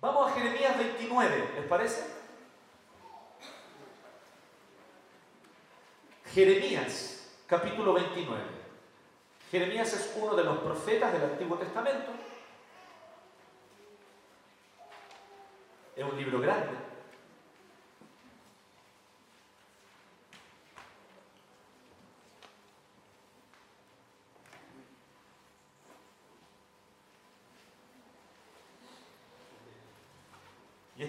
Vamos a Jeremías 29, ¿les parece? Jeremías, capítulo 29. Jeremías es uno de los profetas del Antiguo Testamento. Es un libro grande. Y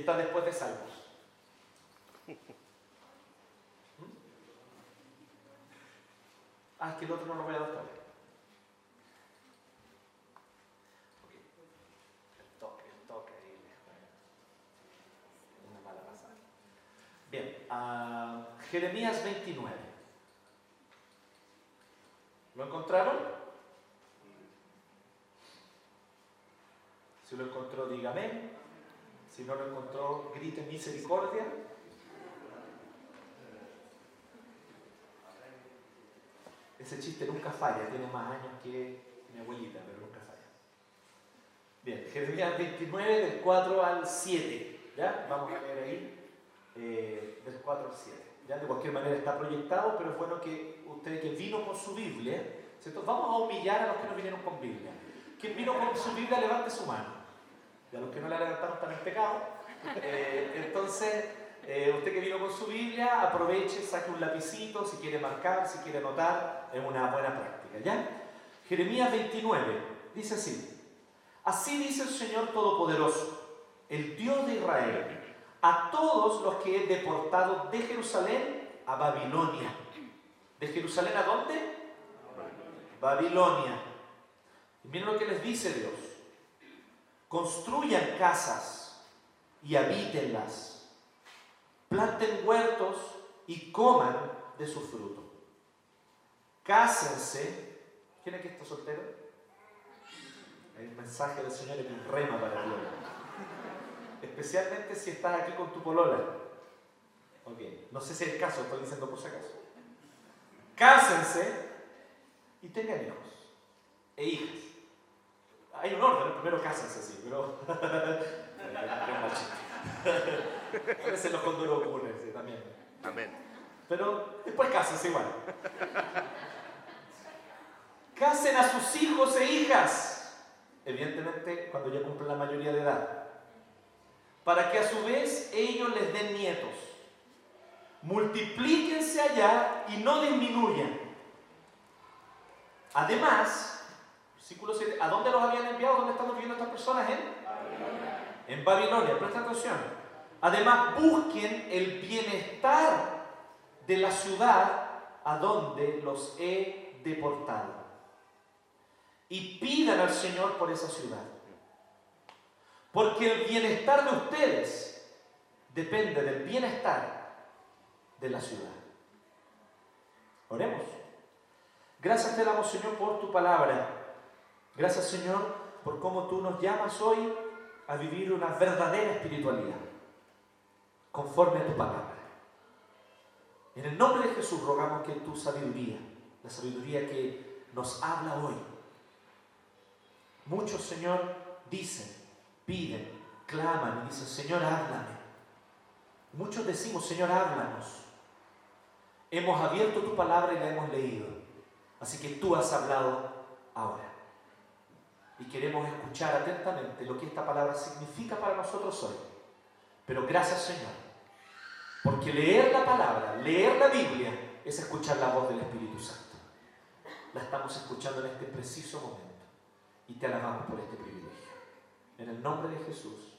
Ah, es que el otro no lo voy a dar todavía. El toque, el toque ahí. Una mala pasada. Bien, ah, Jeremías 29. ¿Lo encontraron? Si lo encontró, dígame. Si no lo encontró, grite misericordia. Ese chiste nunca falla, tiene más años que mi abuelita, pero nunca falla. Bien, Jeremías 29, del 4 al 7. ¿Ya? Vamos a leer ahí, eh, del 4 al 7. ¿Ya? De cualquier manera está proyectado, pero es bueno que usted que vino con su Biblia, ¿cierto? Vamos a humillar a los que no vinieron con Biblia. Quien vino con su Biblia, levante su mano. Y a los que no la levantaron están en pecado. Eh, entonces, eh, usted que vino con su Biblia, aproveche, saque un lapicito, si quiere marcar, si quiere anotar, es una buena práctica, ¿ya? Jeremías 29, dice así, así dice el Señor Todopoderoso, el Dios de Israel, a todos los que he deportado de Jerusalén a Babilonia. ¿De Jerusalén a dónde? Babilonia. Y miren lo que les dice Dios, construyan casas y habítenlas planten huertos y coman de su fruto. Cásense. ¿Quién que está soltero? El mensaje del Señor es un rema para ti. Especialmente si estás aquí con tu polola. Ok, no sé si es el caso, estoy diciendo por si acaso. Cásense y tengan hijos e hijas. Hay un orden, primero cásense, sí, pero. A veces los ocurren, sí, también. Amén. Pero después cásense igual. Casen a sus hijos e hijas, evidentemente cuando ya cumplen la mayoría de edad, para que a su vez ellos les den nietos. Multiplíquense allá y no disminuyan. Además, versículo 7, ¿a dónde los habían enviado? ¿Dónde estamos viviendo estas personas? En, en Babilonia, presta atención. Además, busquen el bienestar de la ciudad a donde los he deportado. Y pidan al Señor por esa ciudad. Porque el bienestar de ustedes depende del bienestar de la ciudad. Oremos. Gracias te damos, Señor, por tu palabra. Gracias, Señor, por cómo tú nos llamas hoy a vivir una verdadera espiritualidad, conforme a tu palabra. En el nombre de Jesús rogamos que tu sabiduría, la sabiduría que nos habla hoy, muchos, Señor, dicen, piden, claman y dicen, Señor, háblame. Muchos decimos, Señor, háblanos. Hemos abierto tu palabra y la hemos leído. Así que tú has hablado ahora. Y queremos escuchar atentamente lo que esta palabra significa para nosotros hoy. Pero gracias Señor, porque leer la palabra, leer la Biblia, es escuchar la voz del Espíritu Santo. La estamos escuchando en este preciso momento. Y te alabamos por este privilegio. En el nombre de Jesús.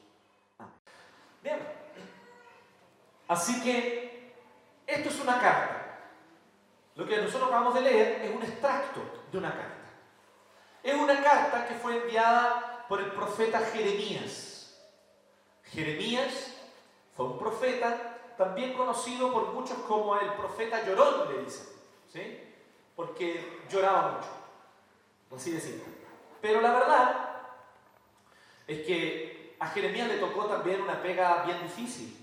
Amén. Bien. Así que esto es una carta. Lo que nosotros acabamos de leer es un extracto de una carta. Es una carta que fue enviada por el profeta Jeremías. Jeremías fue un profeta también conocido por muchos como el profeta llorón, le dicen. ¿sí? Porque lloraba mucho. Así decirlo. Pero la verdad es que a Jeremías le tocó también una pega bien difícil.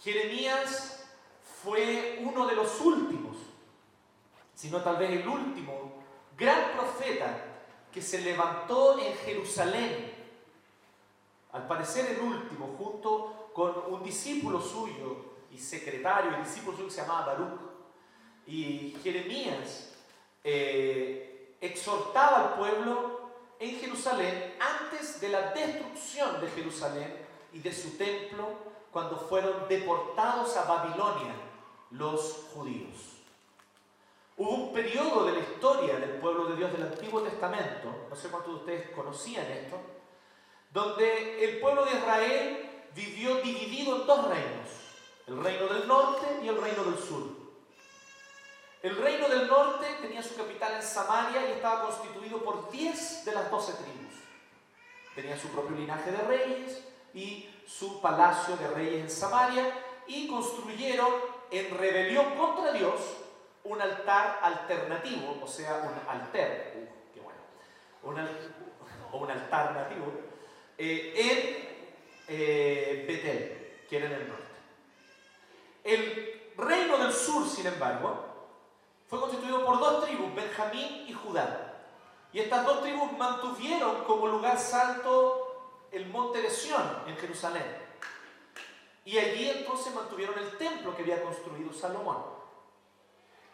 Jeremías fue uno de los últimos sino tal vez el último gran profeta que se levantó en Jerusalén. Al parecer el último, junto con un discípulo suyo y secretario, el discípulo suyo que se llamaba Baruch. Y Jeremías eh, exhortaba al pueblo en Jerusalén antes de la destrucción de Jerusalén y de su templo cuando fueron deportados a Babilonia los judíos. Hubo un periodo de la historia del Antiguo Testamento, no sé cuántos de ustedes conocían esto, donde el pueblo de Israel vivió dividido en dos reinos, el reino del norte y el reino del sur. El reino del norte tenía su capital en Samaria y estaba constituido por 10 de las 12 tribus. Tenía su propio linaje de reyes y su palacio de reyes en Samaria y construyeron en rebelión contra Dios un altar alternativo, o sea, un alter, uh, qué bueno, un, o un altar nativo, eh, en eh, Betel, que era en el norte. El reino del sur, sin embargo, fue constituido por dos tribus, Benjamín y Judá. Y estas dos tribus mantuvieron como lugar santo el monte de Sión en Jerusalén. Y allí entonces mantuvieron el templo que había construido Salomón.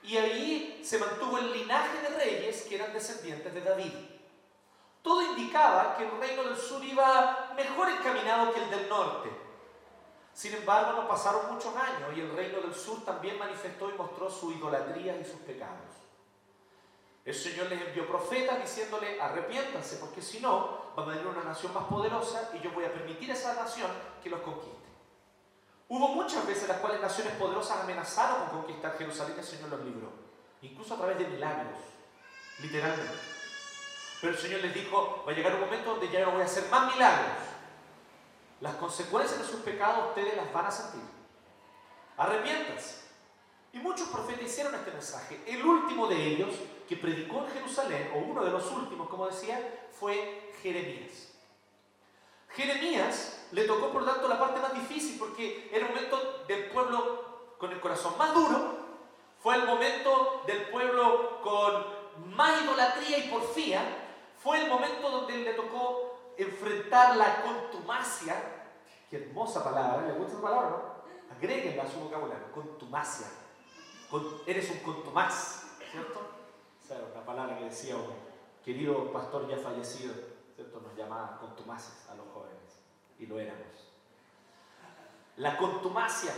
Y ahí se mantuvo el linaje de reyes que eran descendientes de David. Todo indicaba que el reino del sur iba mejor encaminado que el del norte. Sin embargo, no pasaron muchos años y el reino del sur también manifestó y mostró su idolatría y sus pecados. El Señor les envió profetas diciéndole, arrepiéntanse, porque si no, va a venir una nación más poderosa y yo voy a permitir a esa nación que los conquiste. Hubo muchas veces las cuales naciones poderosas amenazaron con conquistar Jerusalén y el Señor los libró, incluso a través de milagros, literalmente. Pero el Señor les dijo, va a llegar un momento donde ya no voy a hacer más milagros. Las consecuencias de sus pecados ustedes las van a sentir. Arrepiéntanse. Y muchos profetas hicieron este mensaje. El último de ellos, que predicó en Jerusalén, o uno de los últimos, como decía, fue Jeremías. Jeremías le tocó por lo tanto la parte más difícil porque era el momento del pueblo con el corazón más duro, fue el momento del pueblo con más idolatría y porfía, fue el momento donde le tocó enfrentar la contumacia, qué hermosa palabra, ¿le gusta esa palabra? No? Agréguenla a su vocabulario, contumacia. eres un contumaz, ¿cierto? Esa era una palabra que decía un querido pastor ya fallecido, ¿cierto? Nos llamaba contumaces a los lo éramos. La contumacia.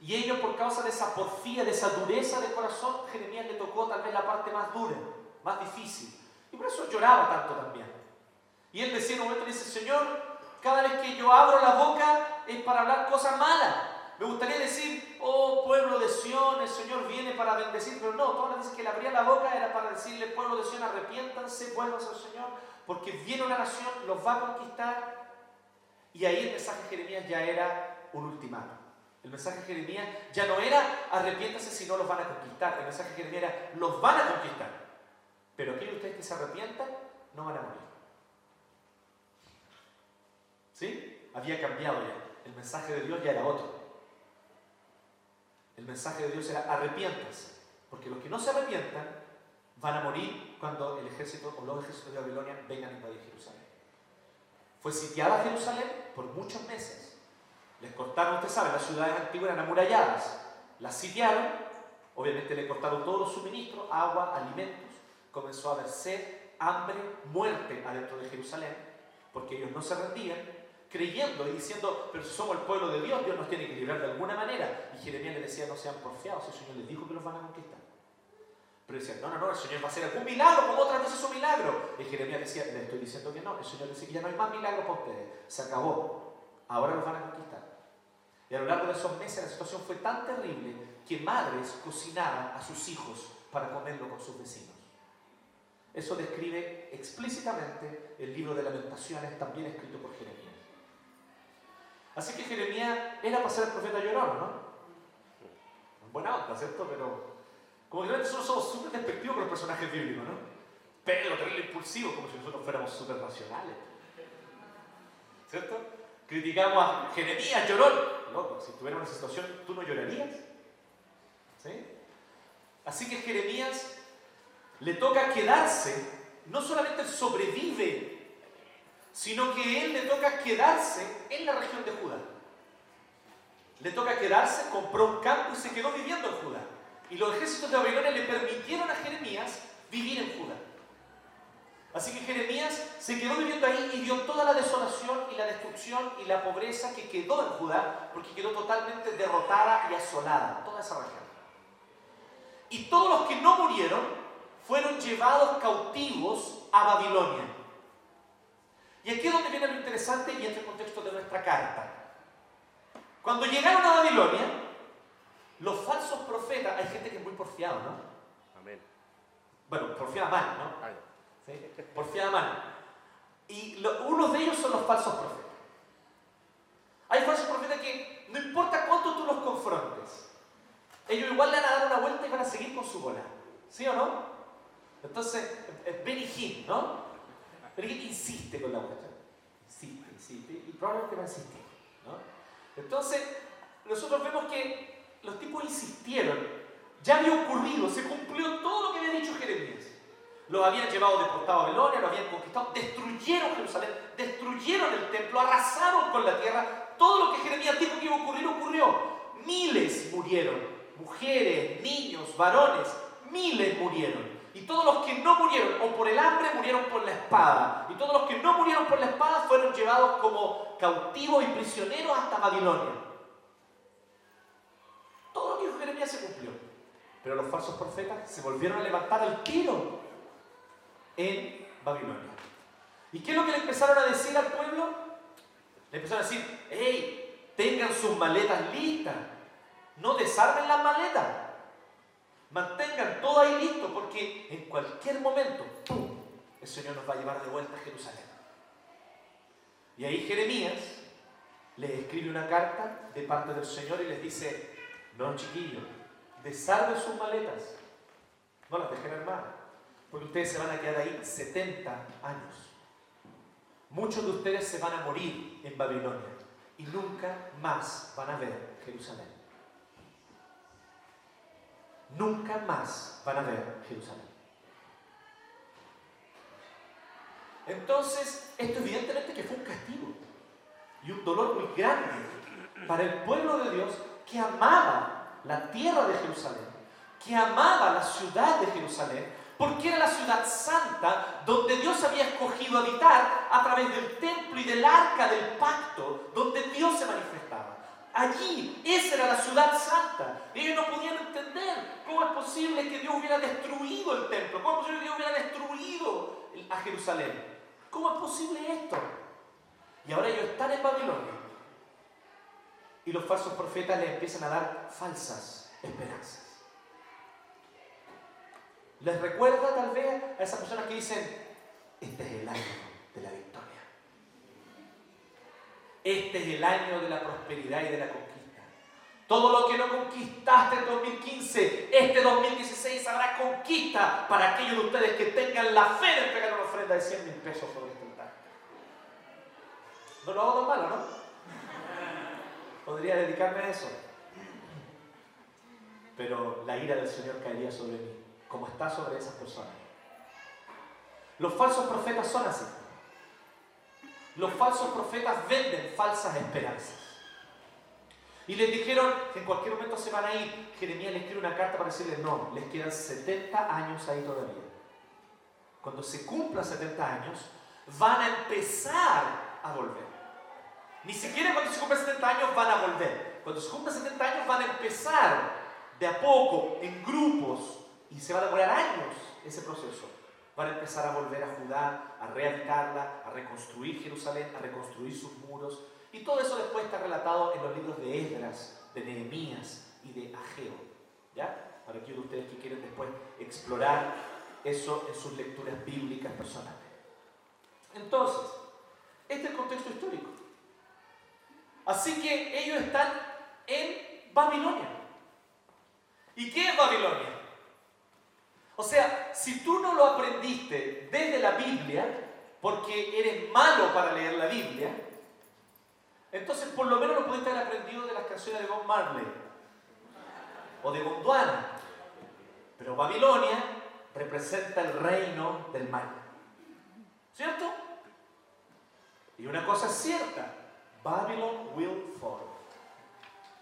Y ellos por causa de esa porfía, de esa dureza de corazón, Jeremías le tocó tal vez la parte más dura, más difícil. Y por eso lloraba tanto también. Y él decía en un momento, dice, Señor, cada vez que yo abro la boca es para hablar cosas malas. Me gustaría decir, oh pueblo de Sión, el Señor viene para bendecir, pero no, todas las veces que le abría la boca era para decirle, pueblo de Sión, arrepiéntanse, vuelvan al Señor, porque viene una nación, los va a conquistar. Y ahí el mensaje de Jeremías ya era un ultimato. El mensaje de Jeremías ya no era arrepiéntase si no los van a conquistar. El mensaje de Jeremías era los van a conquistar. Pero aquellos ustedes que se arrepientan no van a morir. ¿Sí? Había cambiado ya. El mensaje de Dios ya era otro. El mensaje de Dios era arrepiéntanse. Porque los que no se arrepientan van a morir cuando el ejército o los ejércitos de Babilonia vengan a invadir Jerusalén. Fue sitiada Jerusalén por muchos meses. Les cortaron, usted sabe, las ciudades antiguas eran amuralladas. Las sitiaron, obviamente le cortaron todos los suministros, agua, alimentos. Comenzó a haber sed, hambre, muerte adentro de Jerusalén, porque ellos no se rendían, creyendo y diciendo, pero si somos el pueblo de Dios, Dios nos tiene que librar de alguna manera. Y Jeremías le decía, no sean porfiados, el Señor les dijo que los van a conquistar. Pero decían, no, no, no, el Señor va a hacer algún milagro, como otras veces un milagro. Y Jeremías decía, le estoy diciendo que no. El Señor decía ya no hay más milagros para ustedes. Se acabó. Ahora los van a conquistar. Y a lo largo de esos meses la situación fue tan terrible que madres cocinaban a sus hijos para comerlo con sus vecinos. Eso describe explícitamente el libro de lamentaciones, también escrito por Jeremías. Así que Jeremías era para ser el profeta llorón, ¿no? Buena onda, ¿cierto? Pero como que nosotros somos súper despectivos con los personajes bíblicos, ¿no? Pero terrible impulsivo, como si nosotros fuéramos súper racionales. ¿Cierto? Criticamos a Jeremías, llorón. Loco, si tuviera una situación, ¿tú no llorarías? ¿Sí? Así que Jeremías le toca quedarse, no solamente sobrevive, sino que él le toca quedarse en la región de Judá. Le toca quedarse, compró un campo y se quedó viviendo en Judá. Y los ejércitos de Babilonia le permitieron a Jeremías vivir en Judá. Así que Jeremías se quedó viviendo ahí y vio toda la desolación y la destrucción y la pobreza que quedó en Judá, porque quedó totalmente derrotada y asolada, toda esa región. Y todos los que no murieron fueron llevados cautivos a Babilonia. Y aquí es donde viene lo interesante y este contexto de nuestra carta. Cuando llegaron a Babilonia, los falsos profetas, hay gente que es muy porfiada, ¿no? Amén. Bueno, porfiada mal, ¿no? Ay, ¿Sí? Porfiada mal. Y lo- unos de ellos son los falsos profetas. Hay falsos profetas que no importa cuánto tú los confrontes, ellos igual le van a dar una vuelta y van a seguir con su bola. ¿Sí o no? Entonces, eh, Benny Hinn, ¿no? Benny Hinn insiste con la vuelta. Insiste, insiste, y probablemente va a insistir, ¿no? Entonces, nosotros vemos que los tipos insistieron. Ya había ocurrido, se cumplió todo lo que había dicho Jeremías. Los habían llevado deportados a Babilonia, lo habían conquistado, destruyeron Jerusalén, destruyeron el templo, arrasaron con la tierra. Todo lo que Jeremías dijo que iba a ocurrir ocurrió. Miles murieron, mujeres, niños, varones, miles murieron. Y todos los que no murieron o por el hambre murieron por la espada. Y todos los que no murieron por la espada fueron llevados como cautivos y prisioneros hasta Babilonia. Jeremías se cumplió. Pero los falsos profetas se volvieron a levantar al tiro en Babilonia. ¿Y qué es lo que le empezaron a decir al pueblo? Le empezaron a decir, hey, tengan sus maletas listas, no desarmen las maletas, mantengan todo ahí listo, porque en cualquier momento, ¡pum!, el Señor nos va a llevar de vuelta a Jerusalén. Y ahí Jeremías les escribe una carta de parte del Señor y les dice, no chiquillos, desarmen sus maletas, no las dejen armadas, porque ustedes se van a quedar ahí 70 años. Muchos de ustedes se van a morir en Babilonia y nunca más van a ver Jerusalén. Nunca más van a ver Jerusalén. Entonces, esto evidentemente que fue un castigo y un dolor muy grande para el pueblo de Dios que amaba la tierra de Jerusalén, que amaba la ciudad de Jerusalén, porque era la ciudad santa donde Dios había escogido habitar a través del templo y del arca del pacto, donde Dios se manifestaba. Allí, esa era la ciudad santa. Ellos no podían entender cómo es posible que Dios hubiera destruido el templo, cómo es posible que Dios hubiera destruido a Jerusalén. ¿Cómo es posible esto? Y ahora ellos están en Babilonia. Y los falsos profetas les empiezan a dar falsas esperanzas. Les recuerda tal vez a esas personas que dicen, este es el año de la victoria. Este es el año de la prosperidad y de la conquista. Todo lo que no conquistaste en 2015, este 2016 habrá conquista para aquellos de ustedes que tengan la fe de pegar una ofrenda de 100 mil pesos sobre este altar. No lo hago tan malo, ¿no? Podría dedicarme a eso. Pero la ira del Señor caería sobre mí, como está sobre esas personas. Los falsos profetas son así. Los falsos profetas venden falsas esperanzas. Y les dijeron que en cualquier momento se van a ir. Jeremías les escribe una carta para decirles, no, les quedan 70 años ahí todavía. Cuando se cumplan 70 años, van a empezar a volver. Ni siquiera cuando se cumplan 70 años van a volver. Cuando se cumplan 70 años van a empezar de a poco, en grupos, y se va a demorar años ese proceso. Van a empezar a volver a Judá, a rehabitarla, a reconstruir Jerusalén, a reconstruir sus muros. Y todo eso después está relatado en los libros de Esdras, de Nehemías y de Ageo. ¿Ya? Para aquellos de ustedes que quieren después explorar eso en sus lecturas bíblicas personales. Entonces, este es el contexto histórico. Así que ellos están en Babilonia. ¿Y qué es Babilonia? O sea, si tú no lo aprendiste desde la Biblia, porque eres malo para leer la Biblia, entonces por lo menos lo pudiste haber aprendido de las canciones de Bob Marley o de Gondwana. Babilonia representa el reino del mal. ¿Cierto? Y una cosa es cierta, Babylon will fall.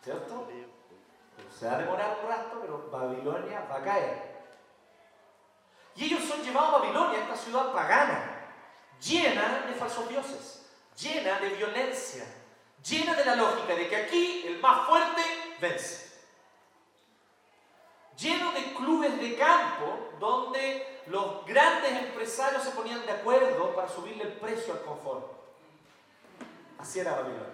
¿Cierto? Se va a demorar un rato, pero Babilonia va a caer. Y ellos son llevados a Babilonia, esta ciudad pagana, llena de falsos dioses, llena de violencia, llena de la lógica de que aquí el más fuerte vence. Lleno de clubes de campo donde los grandes empresarios se ponían de acuerdo para subirle el precio al confort. Así era Babilonia.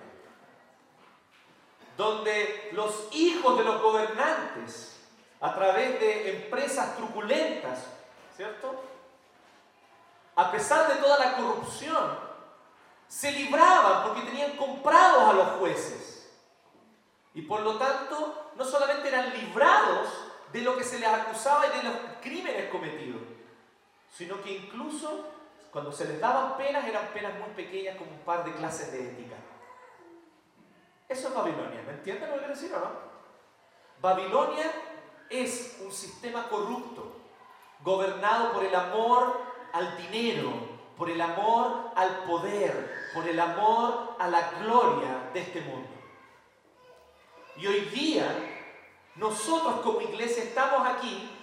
Donde los hijos de los gobernantes, a través de empresas truculentas, ¿cierto? A pesar de toda la corrupción, se libraban porque tenían comprados a los jueces. Y por lo tanto, no solamente eran librados de lo que se les acusaba y de los crímenes cometidos, sino que incluso cuando se les daban penas eran penas muy pequeñas como un par de clases de ética. Eso es Babilonia, ¿me entienden lo que quiero decir o no? Babilonia es un sistema corrupto, gobernado por el amor al dinero, por el amor al poder, por el amor a la gloria de este mundo. Y hoy día, nosotros como iglesia estamos aquí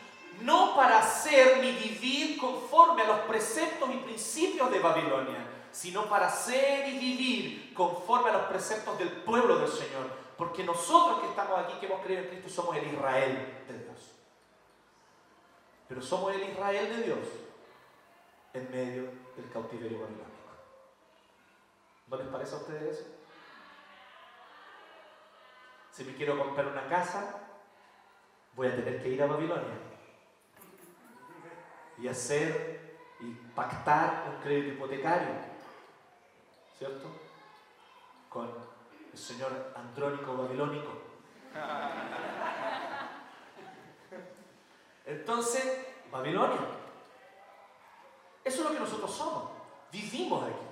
no para hacer ni vivir conforme a los preceptos y principios de Babilonia, sino para ser y vivir conforme a los preceptos del pueblo del Señor. Porque nosotros que estamos aquí, que hemos creído en Cristo, somos el Israel de Dios. Pero somos el Israel de Dios en medio del cautiverio babilónico. ¿No les parece a ustedes eso? Si me quiero comprar una casa, voy a tener que ir a Babilonia y hacer y pactar un crédito hipotecario, ¿cierto? Con el señor Andrónico Babilónico. Entonces, Babilonia. Eso es lo que nosotros somos. Vivimos aquí.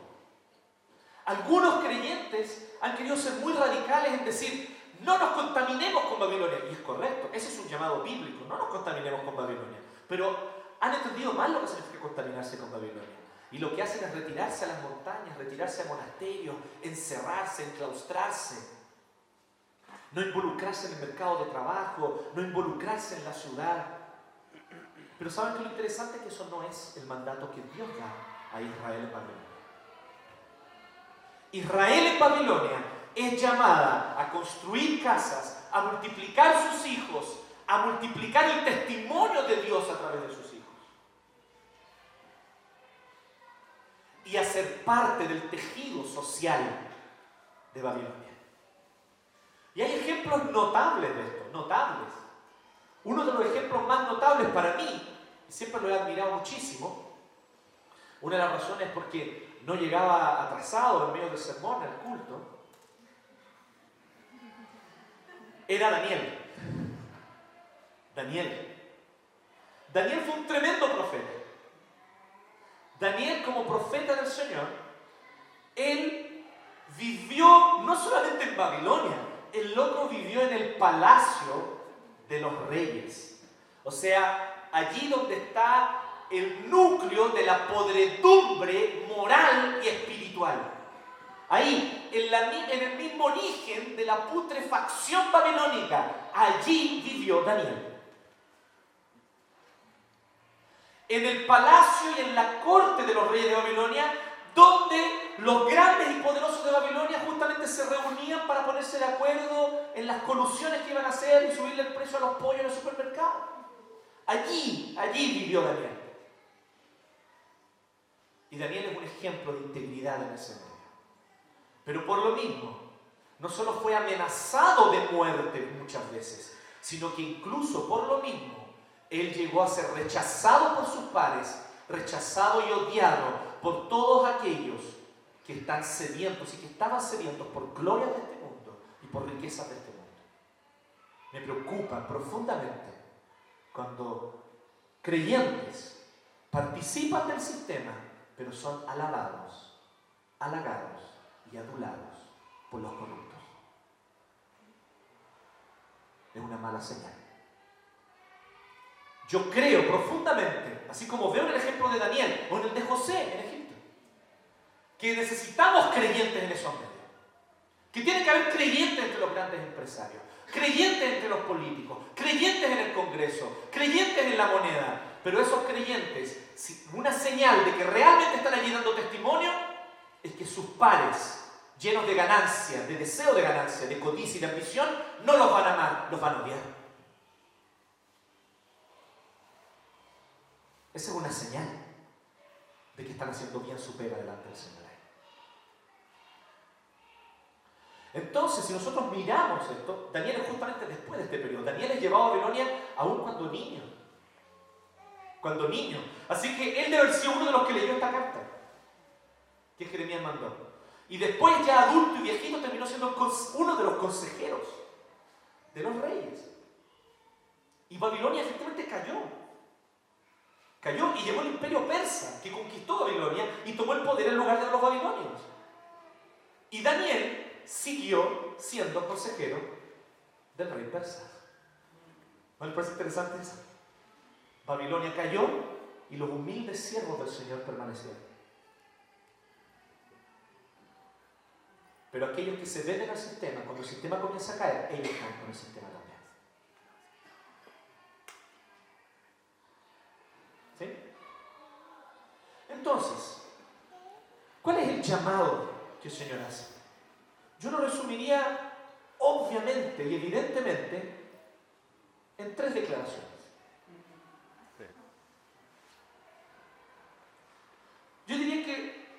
Algunos creyentes han querido ser muy radicales en decir, no nos contaminemos con Babilonia. Y es correcto, ese es un llamado bíblico, no nos contaminemos con Babilonia. Pero han entendido mal lo que significa contaminarse con Babilonia. Y lo que hacen es retirarse a las montañas, retirarse a monasterios, encerrarse, enclaustrarse. No involucrarse en el mercado de trabajo, no involucrarse en la ciudad. Pero ¿saben que lo interesante es que eso no es el mandato que Dios da a Israel en Babilonia? Israel en Babilonia es llamada a construir casas, a multiplicar sus hijos, a multiplicar el testimonio de Dios a través de sus hijos. Y a ser parte del tejido social de Babilonia. Y hay ejemplos notables de esto, notables. Uno de los ejemplos más notables para mí, y siempre lo he admirado muchísimo, una de las razones es porque no llegaba atrasado en medio del sermón al culto, era Daniel. Daniel. Daniel fue un tremendo profeta. Daniel como profeta del Señor, él vivió no solamente en Babilonia, el loco vivió en el palacio de los reyes. O sea, allí donde está el núcleo de la podredumbre moral y espiritual. Ahí, en, en, el mismo origen de la putrefacción babilónica, allí vivió Daniel. En el palacio y en la corte de los reyes de Babilonia, donde los grandes y poderosos de Babilonia justamente se reunían para ponerse de acuerdo en las colusiones que iban a hacer y subirle el precio a los pollos en el supermercado. Allí, allí vivió Daniel. Y Daniel es un ejemplo de integridad en ese medio. Pero por lo mismo, no solo fue amenazado de muerte muchas veces, sino que incluso por lo mismo él llegó a ser rechazado por sus pares, rechazado y odiado por todos aquellos que están sedientos y que estaban sedientos por gloria de este mundo y por riquezas de este mundo. Me preocupa profundamente cuando creyentes participan del sistema, pero son alabados, halagados y adulados por los corruptos. Es una mala señal. Yo creo profundamente, así como veo en el ejemplo de Daniel o en el de José en Egipto, que necesitamos creyentes en esos medios. Que tiene que haber creyentes entre los grandes empresarios, creyentes entre los políticos, creyentes en el Congreso, creyentes en la moneda. Pero esos creyentes, una señal de que realmente están allí dando testimonio, es que sus pares, llenos de ganancia, de deseo de ganancia, de codicia y de ambición, no los van a amar, los van a odiar. Esa es una señal de que están haciendo bien su pega delante del Señor. Entonces, si nosotros miramos esto, Daniel es justamente después de este periodo. Daniel es llevado a Babilonia aún cuando niño. Cuando niño. Así que él debe haber sido uno de los que leyó esta carta que Jeremías mandó. Y después, ya adulto y viejito, terminó siendo uno de los consejeros de los reyes. Y Babilonia efectivamente cayó. Cayó y llegó el imperio persa, que conquistó Babilonia y tomó el poder en lugar de los babilonios. Y Daniel siguió siendo consejero del rey persa. ¿No les parece interesante eso? Babilonia cayó y los humildes siervos del Señor permanecieron. Pero aquellos que se ven en el sistema, cuando el sistema comienza a caer, ellos caen con el sistema ¿Sí? Entonces, ¿cuál es el llamado que el Señor hace? Yo lo resumiría obviamente y evidentemente en tres declaraciones. Yo diría que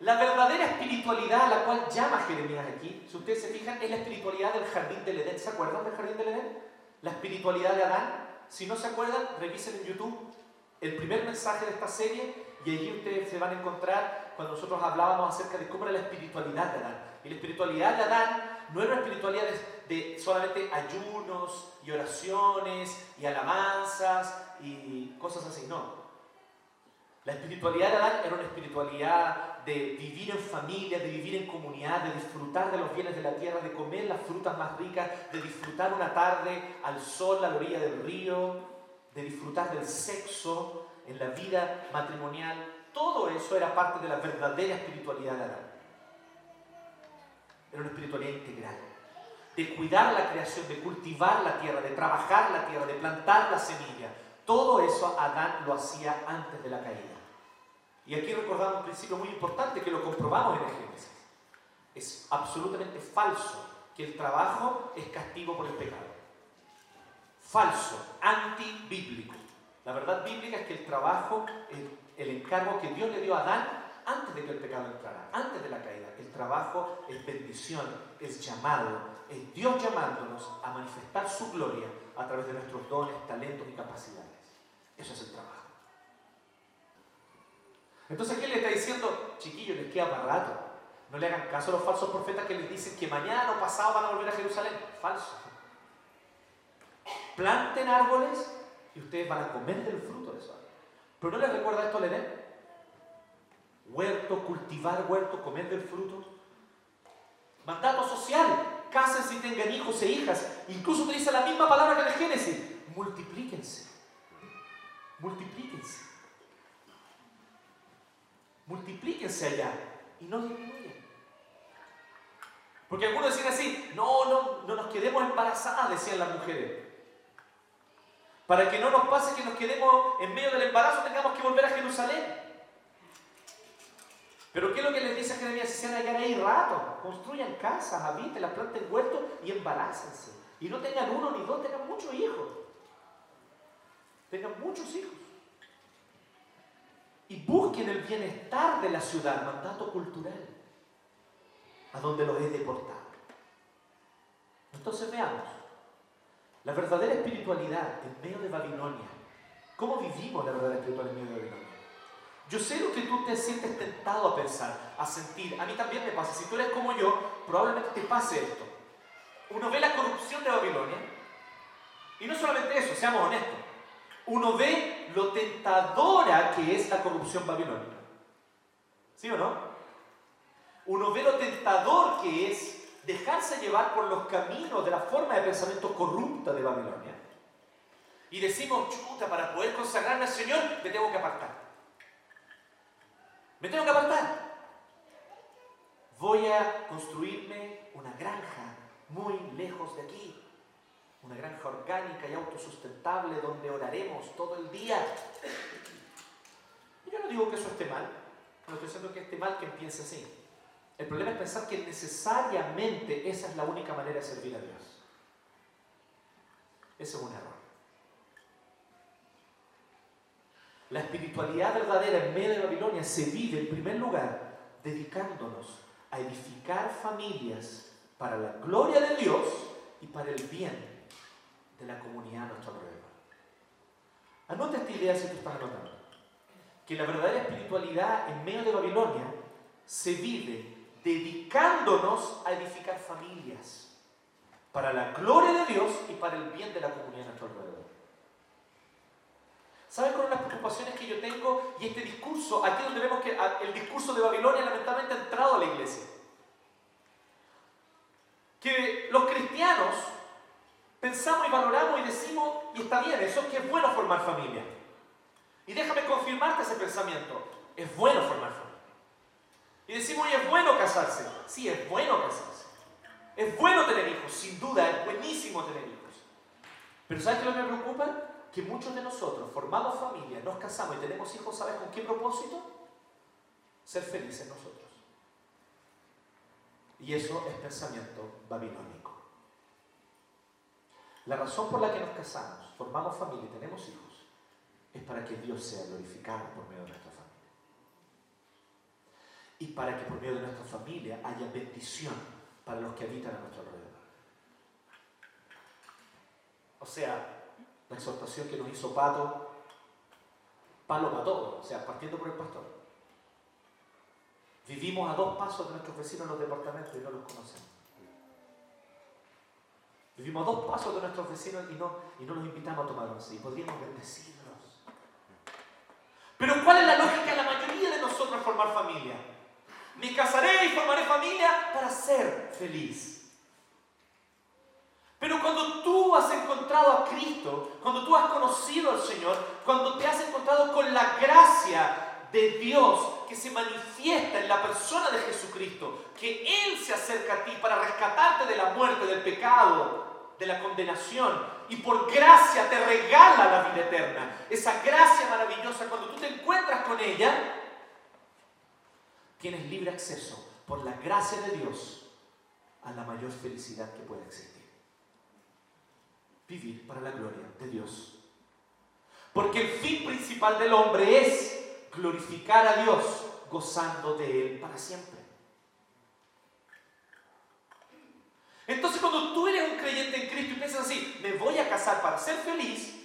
la verdadera espiritualidad a la cual llama Jeremías aquí, si ustedes se fijan, es la espiritualidad del jardín del Edén. ¿Se acuerdan del jardín del Edén? La espiritualidad de Adán. Si no se acuerdan, revisen en YouTube el primer mensaje de esta serie y allí ustedes se van a encontrar cuando nosotros hablábamos acerca de cómo era la espiritualidad de Adán. Y la espiritualidad de Adán no era una espiritualidad de, solamente ayunos y oraciones y alabanzas y cosas así, no. La espiritualidad de Adán era una espiritualidad de vivir en familia, de vivir en comunidad, de disfrutar de los bienes de la tierra, de comer las frutas más ricas, de disfrutar una tarde al sol a la orilla del río, de disfrutar del sexo en la vida matrimonial. Todo eso era parte de la verdadera espiritualidad de Adán. Era una espiritualidad integral. De cuidar la creación, de cultivar la tierra, de trabajar la tierra, de plantar la semilla. Todo eso Adán lo hacía antes de la caída. Y aquí recordamos un principio muy importante que lo comprobamos en el Génesis. Es absolutamente falso que el trabajo es castigo por el pecado. Falso, antibíblico. La verdad bíblica es que el trabajo, el, el encargo que Dios le dio a Adán antes de que el pecado entrara, antes de la caída. El trabajo es bendición, es llamado, es Dios llamándonos a manifestar su gloria a través de nuestros dones, talentos y capacidades. Eso es el trabajo. Entonces, ¿qué le está diciendo? Chiquillos, les queda para rato. No le hagan caso a los falsos profetas que les dicen que mañana o pasado van a volver a Jerusalén. Falso. Planten árboles y ustedes van a comer del fruto de eso. Pero no les recuerda esto al Edén huerto, cultivar huerto, comer del fruto. Mandato social, cásense y tengan hijos e hijas. Incluso utiliza la misma palabra que en el Génesis. Multiplíquense. Multiplíquense. Multiplíquense allá y no disminuyan. Porque algunos decían así, no, no, no nos quedemos embarazadas, decían las mujeres. Para que no nos pase que nos quedemos en medio del embarazo, tengamos que volver a Jerusalén. Pero ¿qué es lo que les dice a Jeremías? Si se van ahí rato, construyan casas, habiten, las planten huertos y embarácense. Y no tengan uno ni dos, tengan muchos hijos. Tengan muchos hijos. Y busquen el bienestar de la ciudad, mandato cultural, a donde los he deportado. Entonces veamos, la verdadera espiritualidad en medio de Babilonia. ¿Cómo vivimos la verdadera espiritualidad en medio de Babilonia? Yo sé lo que tú te sientes tentado a pensar, a sentir. A mí también me pasa. Si tú eres como yo, probablemente te pase esto. Uno ve la corrupción de Babilonia. Y no solamente eso, seamos honestos. Uno ve lo tentadora que es la corrupción babilónica. ¿Sí o no? Uno ve lo tentador que es dejarse llevar por los caminos de la forma de pensamiento corrupta de Babilonia. Y decimos, chuta, para poder consagrarme al Señor, me tengo que apartar. Me tengo que apartar. Voy a construirme una granja muy lejos de aquí. Una granja orgánica y autosustentable donde oraremos todo el día. yo no digo que eso esté mal. No estoy diciendo que esté mal quien piense así. El problema es pensar que necesariamente esa es la única manera de servir a Dios. Ese es un error. La espiritualidad verdadera en medio de Babilonia se vive en primer lugar dedicándonos a edificar familias para la gloria de Dios y para el bien de la comunidad a nuestro alrededor. Anota esta idea si tú estás anotando. Que la verdadera espiritualidad en medio de Babilonia se vive dedicándonos a edificar familias para la gloria de Dios y para el bien de la comunidad a nuestro alrededor. ¿Saben cuáles son las preocupaciones que yo tengo? Y este discurso, aquí donde vemos que el discurso de Babilonia lamentablemente ha entrado a la iglesia. Que los cristianos pensamos y valoramos y decimos, y está bien, eso que es bueno formar familia. Y déjame confirmarte ese pensamiento. Es bueno formar familia. Y decimos, y es bueno casarse. Sí, es bueno casarse. Es bueno tener hijos, sin duda, es buenísimo tener hijos. Pero ¿sabes qué lo que me preocupa? Que muchos de nosotros formamos familia, nos casamos y tenemos hijos, ¿sabes con qué propósito? Ser felices nosotros. Y eso es pensamiento babilónico. La razón por la que nos casamos, formamos familia y tenemos hijos es para que Dios sea glorificado por medio de familia y para que por medio de nuestra familia haya bendición para los que habitan a nuestro alrededor. O sea, la exhortación que nos hizo Pato, palo para todo, o sea, partiendo por el pastor. Vivimos a dos pasos de nuestros vecinos en los departamentos y no los conocemos. Vivimos a dos pasos de nuestros vecinos y no, y no los invitamos a tomar once y podríamos bendecirlos. Pero ¿cuál es la lógica de la mayoría de nosotros formar familia? Me casaré y formaré familia para ser feliz. Pero cuando tú has encontrado a Cristo, cuando tú has conocido al Señor, cuando te has encontrado con la gracia de Dios que se manifiesta en la persona de Jesucristo, que Él se acerca a ti para rescatarte de la muerte, del pecado, de la condenación, y por gracia te regala la vida eterna. Esa gracia maravillosa, cuando tú te encuentras con ella, tienes libre acceso por la gracia de Dios a la mayor felicidad que pueda existir. Vivir para la gloria de Dios. Porque el fin principal del hombre es glorificar a Dios gozando de Él para siempre. Entonces cuando tú eres un creyente en Cristo y piensas así, me voy a casar para ser feliz,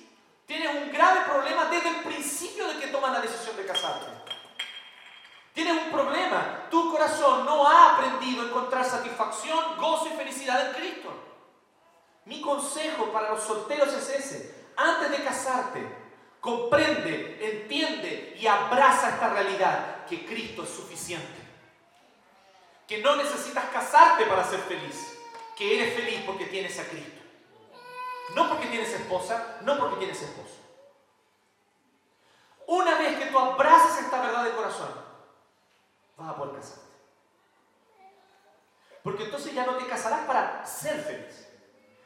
tienes un grave problema desde el principio de que tomas la decisión de casarte. Tienes un problema. Tu corazón no ha aprendido a encontrar satisfacción, gozo y felicidad en Cristo. Mi consejo para los solteros es ese. Antes de casarte, comprende, entiende y abraza esta realidad que Cristo es suficiente. Que no necesitas casarte para ser feliz. Que eres feliz porque tienes a Cristo. No porque tienes esposa, no porque tienes esposo. Una vez que tú abrazas esta verdad de corazón, vas a casarte. Porque entonces ya no te casarás para ser feliz,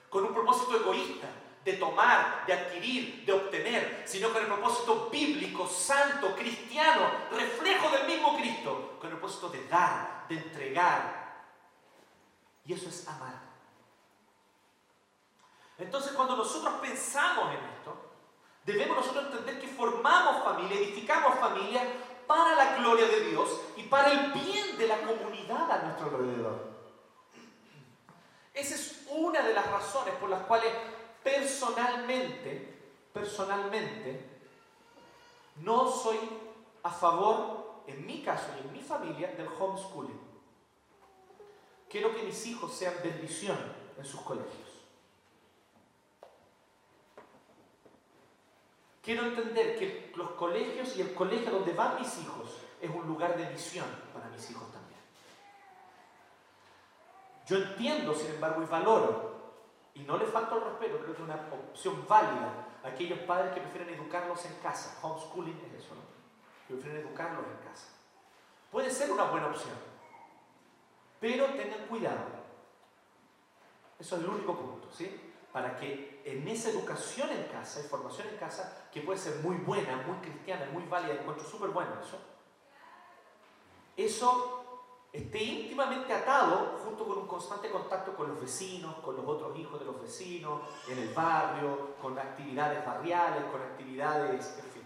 con un propósito egoísta, de tomar, de adquirir, de obtener, sino con el propósito bíblico, santo, cristiano, reflejo del mismo Cristo, con el propósito de dar, de entregar. Y eso es amar. Entonces cuando nosotros pensamos en esto, debemos nosotros entender que formamos familia, edificamos familia para la gloria de Dios y para el bien de la comunidad a nuestro alrededor. Esa es una de las razones por las cuales personalmente, personalmente, no soy a favor, en mi caso y en mi familia, del homeschooling. Quiero que mis hijos sean bendición en sus colegios. Quiero entender que los colegios y el colegio donde van mis hijos es un lugar de misión para mis hijos también. Yo entiendo, sin embargo, y valoro, y no le falta el respeto, creo que es una opción válida, aquellos padres que prefieren educarlos en casa. Homeschooling es eso, ¿no? Que prefieren educarlos en casa. Puede ser una buena opción, pero tengan cuidado. Eso es el único punto, ¿sí? Para que en esa educación en casa, en formación en casa, que puede ser muy buena, muy cristiana, muy válida, encuentro súper bueno eso, eso esté íntimamente atado junto con un constante contacto con los vecinos, con los otros hijos de los vecinos, en el barrio, con actividades barriales, con actividades, en fin.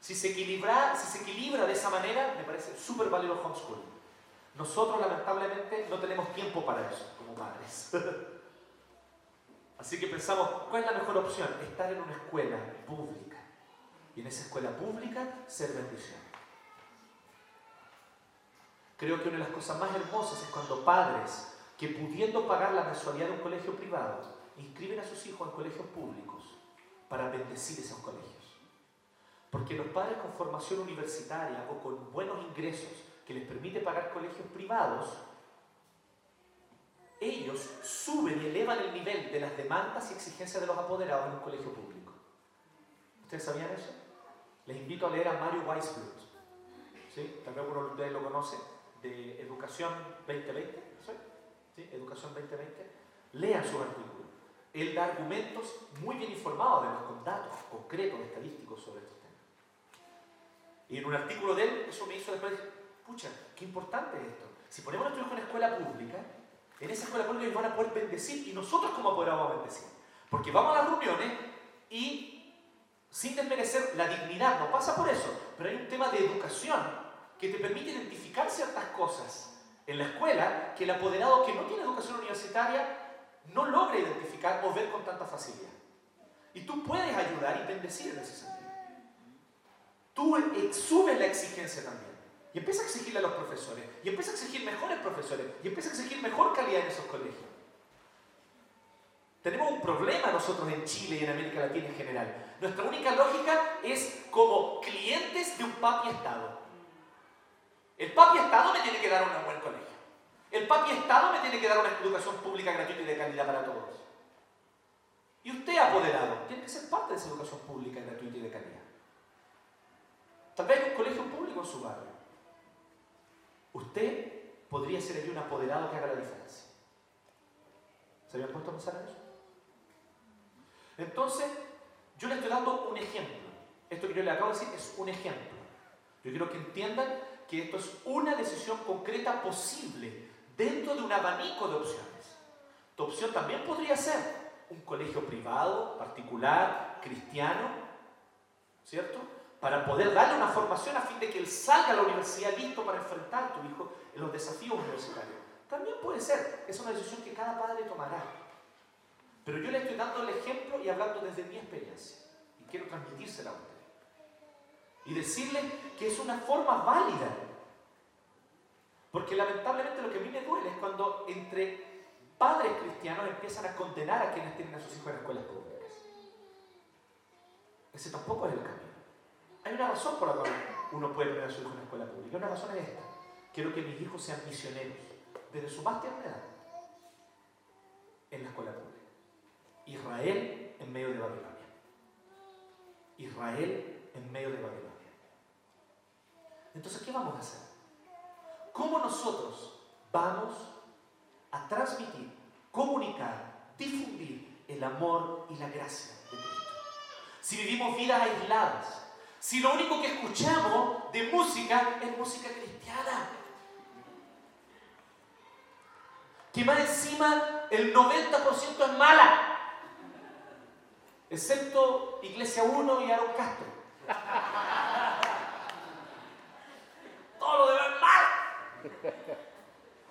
Si se equilibra, si se equilibra de esa manera, me parece súper válido el homeschooling. Nosotros lamentablemente no tenemos tiempo para eso como padres. Así que pensamos, ¿cuál es la mejor opción? Estar en una escuela pública. Y en esa escuela pública ser bendición. Creo que una de las cosas más hermosas es cuando padres que pudiendo pagar la mensualidad de un colegio privado, inscriben a sus hijos en colegios públicos para bendecir esos colegios. Porque los padres con formación universitaria o con buenos ingresos que les permite pagar colegios privados, ellos suben y elevan el nivel de las demandas y exigencias de los apoderados en un colegio público. ¿Ustedes sabían eso? Les invito a leer a Mario Weisbrot. ¿Sí? Tal vez alguno de ustedes lo conoce de Educación 2020, ¿sí? Educación 2020, lean su artículo. Él da argumentos muy bien informados, además con datos concretos, estadísticos sobre estos temas. Y en un artículo de él, eso me hizo después, pucha, qué importante es esto. Si ponemos a nuestro hijo en escuela pública, en esa escuela pública ellos van a poder bendecir y nosotros como apoderados vamos a bendecir. Porque vamos a las reuniones y sin desmerecer la dignidad, no pasa por eso, pero hay un tema de educación que te permite identificar ciertas cosas en la escuela que el apoderado que no tiene educación universitaria no logra identificar o ver con tanta facilidad. Y tú puedes ayudar y bendecir en ese sentido. Tú subes la exigencia también. Y empieza a exigirle a los profesores. Y empieza a exigir mejores profesores. Y empieza a exigir mejor calidad en esos colegios. Tenemos un problema nosotros en Chile y en América Latina en general. Nuestra única lógica es como clientes de un papi Estado. El papi Estado me tiene que dar un buen colegio. El papi Estado me tiene que dar una educación pública gratuita y de calidad para todos. Y usted, apoderado, tiene que ser parte de esa educación pública gratuita y de calidad. Tal vez hay un colegio público en su barrio. Usted podría ser allí un apoderado que haga la diferencia. ¿Se habían puesto a pensar en eso? Entonces, yo le estoy dando un ejemplo. Esto que yo le acabo de decir es un ejemplo. Yo quiero que entiendan que esto es una decisión concreta posible dentro de un abanico de opciones. Tu opción también podría ser un colegio privado, particular, cristiano, ¿cierto? Para poder darle una formación a fin de que él salga a la universidad listo para enfrentar a tu hijo en los desafíos universitarios. También puede ser, es una decisión que cada padre tomará. Pero yo le estoy dando el ejemplo y hablando desde mi experiencia. Y quiero transmitírsela a usted y decirle que es una forma válida. Porque lamentablemente lo que a mí me duele es cuando entre padres cristianos empiezan a condenar a quienes tienen a sus hijos en escuelas públicas. Ese tampoco es el camino. Hay una razón por la cual uno puede tener a su hijo en la escuela pública. Una razón es esta. Quiero que mis hijos sean misioneros desde su más tierna edad en la escuela pública. Israel en medio de Babilonia. Israel en medio de Babilonia. Entonces, ¿qué vamos a hacer? ¿Cómo nosotros vamos a transmitir, comunicar, difundir el amor y la gracia de Cristo? Si vivimos vidas aisladas, si lo único que escuchamos de música es música cristiana, que más encima el 90% es mala, excepto Iglesia 1 y Aaron Castro. todo lo demás mal.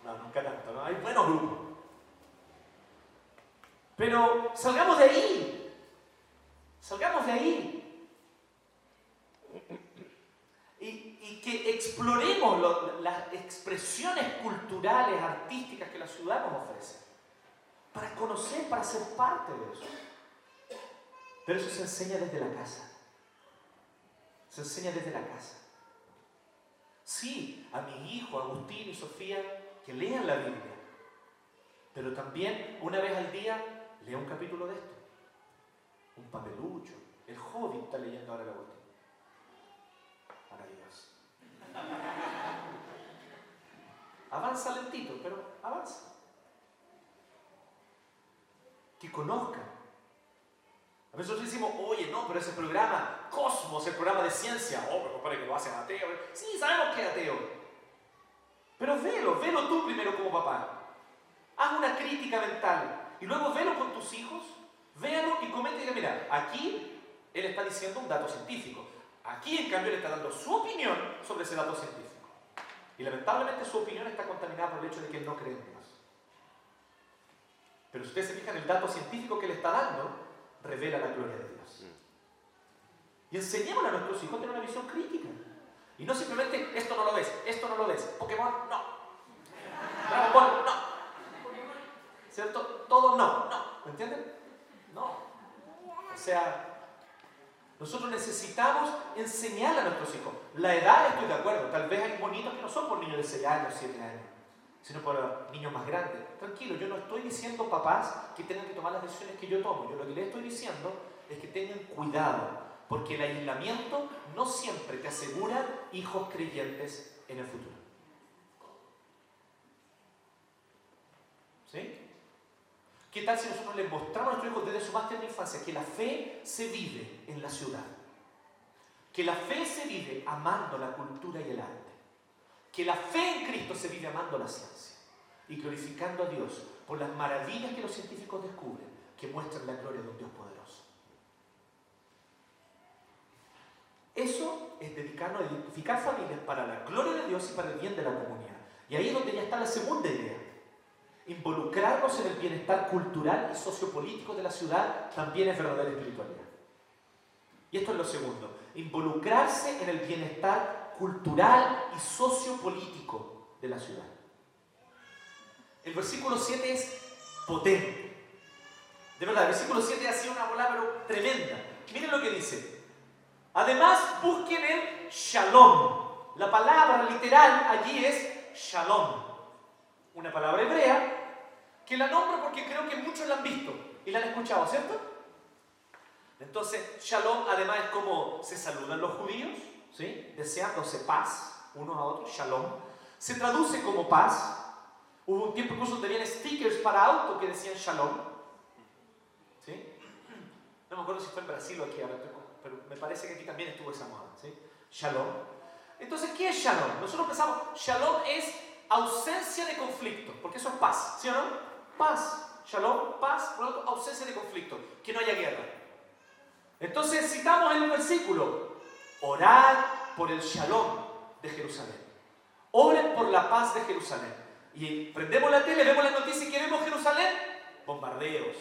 No, nunca tanto, ¿no? Hay buenos grupos. Pero salgamos de ahí. Salgamos de ahí. Y, que exploremos las expresiones culturales, artísticas que la ciudad nos ofrece. Para conocer, para ser parte de eso. Pero eso se enseña desde la casa. Se enseña desde la casa. Sí, a mi hijo, Agustín y Sofía, que lean la Biblia. Pero también una vez al día lea un capítulo de esto. Un papelucho, El Hobbit está leyendo ahora la última. Dios. Avanza lentito, pero avanza. Que conozca. A veces nosotros decimos, oye, no, pero ese programa, Cosmos, el programa de ciencia, oh, pero para que lo hacen ateo. Sí, sabemos que es ateo. Pero velo, velo tú primero como papá. Haz una crítica mental y luego velo con tus hijos, véalo y comente y diga, mira, aquí él está diciendo un dato científico. Aquí, en cambio, le está dando su opinión sobre ese dato científico. Y lamentablemente su opinión está contaminada por el hecho de que él no cree en Dios. Pero si ustedes se fijan, el dato científico que le está dando revela la gloria de Dios. Y enseñémosle a nuestros hijos a tener una visión crítica. Y no simplemente esto no lo ves, esto no lo ves, Pokémon no. Dragon no. ¿Cierto? Todo no, no. ¿Me entienden? No. O sea, nosotros necesitamos enseñar a nuestros hijos. La edad estoy de acuerdo, tal vez hay bonitos que no son por niños de 6 años, 7 años, sino por niños más grandes. Tranquilo, yo no estoy diciendo papás que tengan que tomar las decisiones que yo tomo. Yo lo que les estoy diciendo es que tengan cuidado, porque el aislamiento no siempre te asegura hijos creyentes en el futuro. ¿Sí? ¿Qué tal si nosotros les mostramos a nuestros hijos desde su más tierna infancia que la fe se vive en la ciudad? Que la fe se vive amando la cultura y el arte. Que la fe en Cristo se vive amando la ciencia y glorificando a Dios por las maravillas que los científicos descubren que muestran la gloria de un Dios poderoso. Eso es dedicarnos a edificar familias para la gloria de Dios y para el bien de la comunidad. Y ahí es donde ya está la segunda idea involucrarnos en el bienestar cultural y sociopolítico de la ciudad también es verdadera espiritualidad. Y esto es lo segundo, involucrarse en el bienestar cultural y sociopolítico de la ciudad. El versículo 7 es potente. De verdad, el versículo 7 ha sido una bola tremenda. Miren lo que dice. Además, busquen el shalom. La palabra literal allí es shalom. Una palabra hebrea que la nombro porque creo que muchos la han visto y la han escuchado, ¿cierto? Entonces, shalom además es como se saludan los judíos, ¿sí? Deseándose paz unos a otros, shalom. Se traduce como paz. Hubo un tiempo incluso habían stickers para auto que decían shalom. ¿Sí? No me acuerdo si fue en Brasil o aquí, pero me parece que aquí también estuvo esa moda, ¿sí? Shalom. Entonces, ¿qué es shalom? Nosotros pensamos, shalom es ausencia de conflicto, porque eso es paz, ¿sí o no? Paz. Shalom, paz, por lo ausencia de conflicto, que no haya guerra. Entonces citamos el versículo, orad por el shalom de Jerusalén. Oren por la paz de Jerusalén. Y prendemos la tele, vemos las noticias y ¿qué vemos Jerusalén? Bombardeos,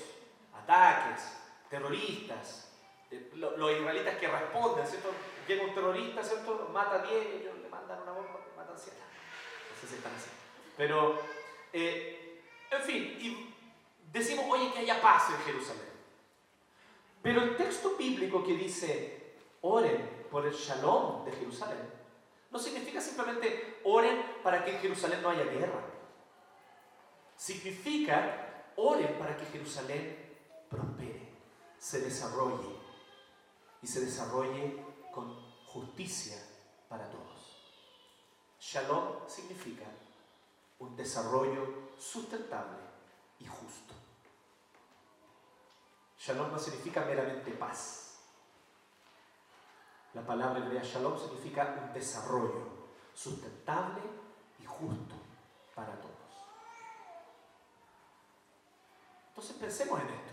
ataques, terroristas, eh, los israelitas que responden, ¿cierto? Llega un terrorista, ¿cierto? Mata a 10, ellos le mandan una bomba, matan 100. No sé si están así. Pero eh, en fin, y decimos, oye, que haya paz en Jerusalén. Pero el texto bíblico que dice, oren por el shalom de Jerusalén, no significa simplemente oren para que en Jerusalén no haya guerra. Significa oren para que Jerusalén prospere, se desarrolle y se desarrolle con justicia para todos. Shalom significa un desarrollo sustentable y justo. Shalom no significa meramente paz. La palabra hebrea shalom significa un desarrollo sustentable y justo para todos. Entonces pensemos en esto.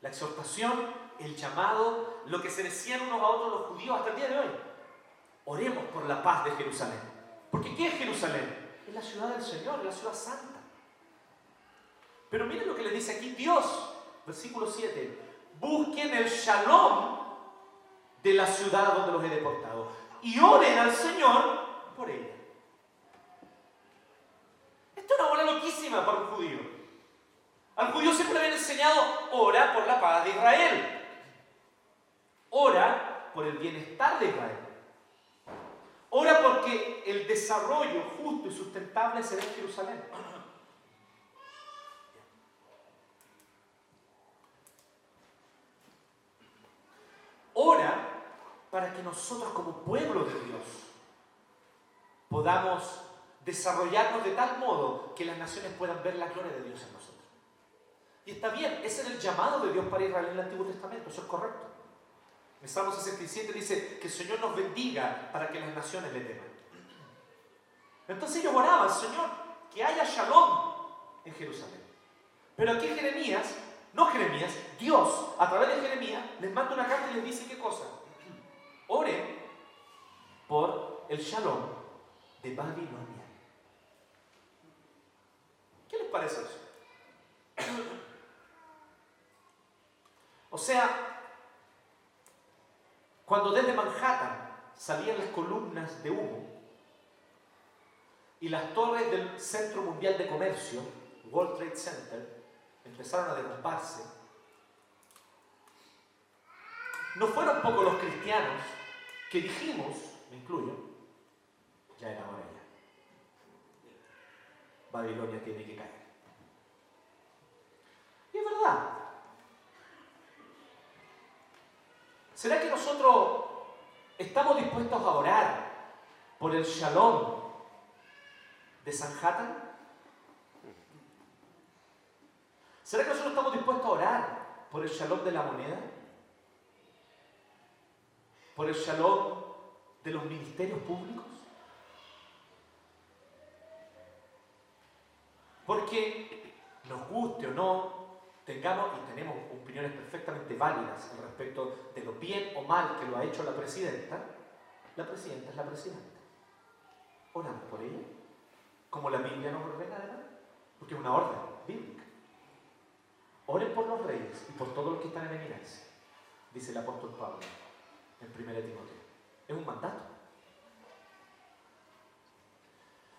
La exhortación, el llamado, lo que se decían unos a otros los judíos hasta el día de hoy. Oremos por la paz de Jerusalén. Porque ¿qué es Jerusalén? Es la ciudad del Señor, la ciudad santa. Pero miren lo que le dice aquí Dios, versículo 7. Busquen el shalom de la ciudad donde los he deportado y oren al Señor por ella. Esto es una bola loquísima para un judío. Al judío siempre le habían enseñado, ora por la paz de Israel. Ora por el bienestar de Israel. Ora porque el desarrollo justo y sustentable se en Jerusalén. ora para que nosotros como pueblo de Dios podamos desarrollarnos de tal modo que las naciones puedan ver la gloria de Dios en nosotros. Y está bien, ese era el llamado de Dios para Israel en el Antiguo Testamento, eso es correcto. En Salmo 67 dice que el Señor nos bendiga para que las naciones le teman. Entonces ellos oraban, Señor, que haya shalom en Jerusalén. Pero aquí Jeremías, no Jeremías, Dios, a través de Jeremías, les manda una carta y les dice qué cosa. Oren por el shalom de Babilonia. ¿Qué les parece eso? O sea, cuando desde Manhattan salían las columnas de humo y las torres del Centro Mundial de Comercio, World Trade Center, empezaron a derrumbarse, no fueron pocos los cristianos que dijimos, me incluyo, ya era hora ya. Babilonia tiene que caer. Y es verdad. ¿Será que nosotros estamos dispuestos a orar por el shalom de Sanhattan? ¿Será que nosotros estamos dispuestos a orar por el shalom de la moneda? ¿Por el shalom de los ministerios públicos? Porque nos guste o no, tengamos y tenemos opiniones perfectamente válidas al respecto de lo bien o mal que lo ha hecho la presidenta, la presidenta es la presidenta. Oramos por ella, como la Biblia nos ordena además, porque es una orden bíblica. Oren por los reyes y por todos los que están en eminencia, dice el apóstol Pablo en 1 Timoteo. Es un mandato.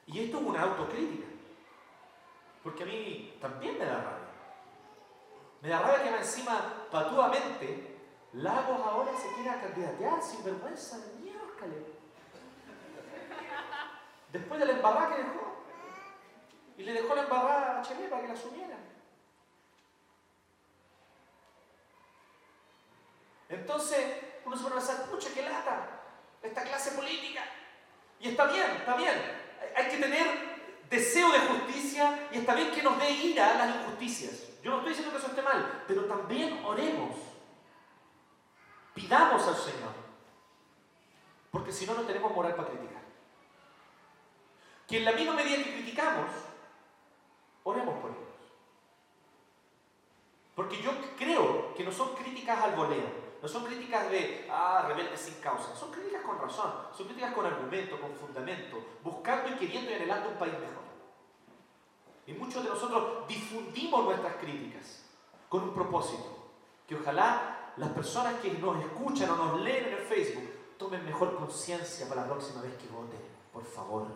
Y esto es una autocrítica. Porque a mí también me da rabia. Me da rabia que encima, patuamente, Lagos ahora se quiera candidatear sin vergüenza de miércoles. Después de la que dejó. Y le dejó la embarrada a Chile para que la asumiera. Entonces, uno se a pensar, pucha, qué lata, esta clase política. Y está bien, está bien. Hay que tener deseo de justicia y está bien que nos dé ira a las injusticias. Yo no estoy diciendo que eso esté mal, pero también oremos. Pidamos al Señor. Porque si no, no tenemos moral para criticar. Que en la misma medida que criticamos, oremos por ellos. Porque yo creo que no son críticas al voleo. No son críticas de, ah, rebeldes sin causa. Son críticas con razón. Son críticas con argumento, con fundamento, buscando y queriendo y anhelando un país mejor. Y muchos de nosotros difundimos nuestras críticas con un propósito. Que ojalá las personas que nos escuchan o nos leen en el Facebook tomen mejor conciencia para la próxima vez que voten. Por favor.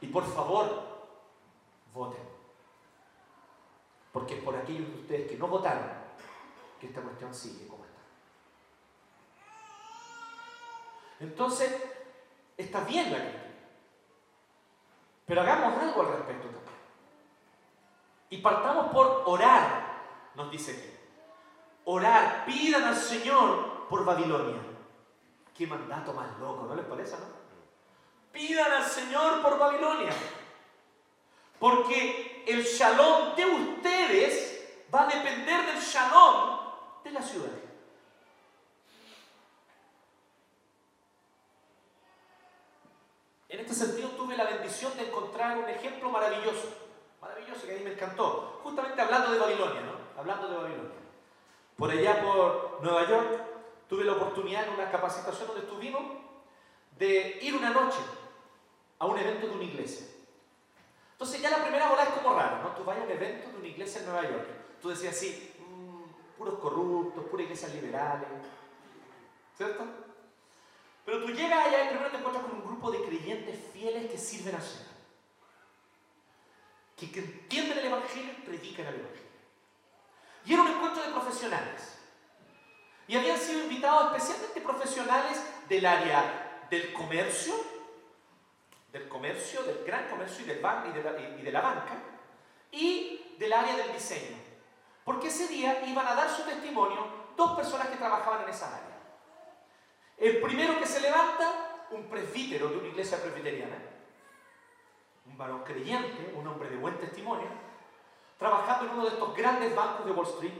Y por favor, voten. Porque es por aquellos de ustedes que no votaron que esta cuestión sigue como está. Entonces, está bien la crítica. Pero hagamos algo al respecto también. Y partamos por orar, nos dice aquí. Orar, pidan al Señor por Babilonia. Qué mandato más loco, ¿no les parece, no? Pidan al Señor por Babilonia. Porque el shalom de ustedes va a depender del shalom de la ciudad. En este sentido bendición de encontrar un ejemplo maravilloso, maravilloso que a mí me encantó, justamente hablando de Babilonia, ¿no? Hablando de Babilonia. Por allá por Nueva York tuve la oportunidad en una capacitación donde estuvimos de ir una noche a un evento de una iglesia. Entonces ya la primera bola es como rara, ¿no? Tú vas a un evento de una iglesia en Nueva York. Tú decías así, puros corruptos, puras iglesias liberales. ¿Cierto? Pero tú llegas allá y primero te encuentras con un grupo de creyentes fieles que sirven al Señor. Que, entienden el Evangelio y predican el Evangelio. Y era un encuentro de profesionales. Y habían sido invitados especialmente profesionales del área del comercio, del comercio, del gran comercio y, del la, y de la banca, y del área del diseño. Porque ese día iban a dar su testimonio dos personas que trabajaban en esa área. El primero que se levanta, un presbítero de una iglesia presbiteriana, un varón creyente, un hombre de buen testimonio, trabajando en uno de estos grandes bancos de Wall Street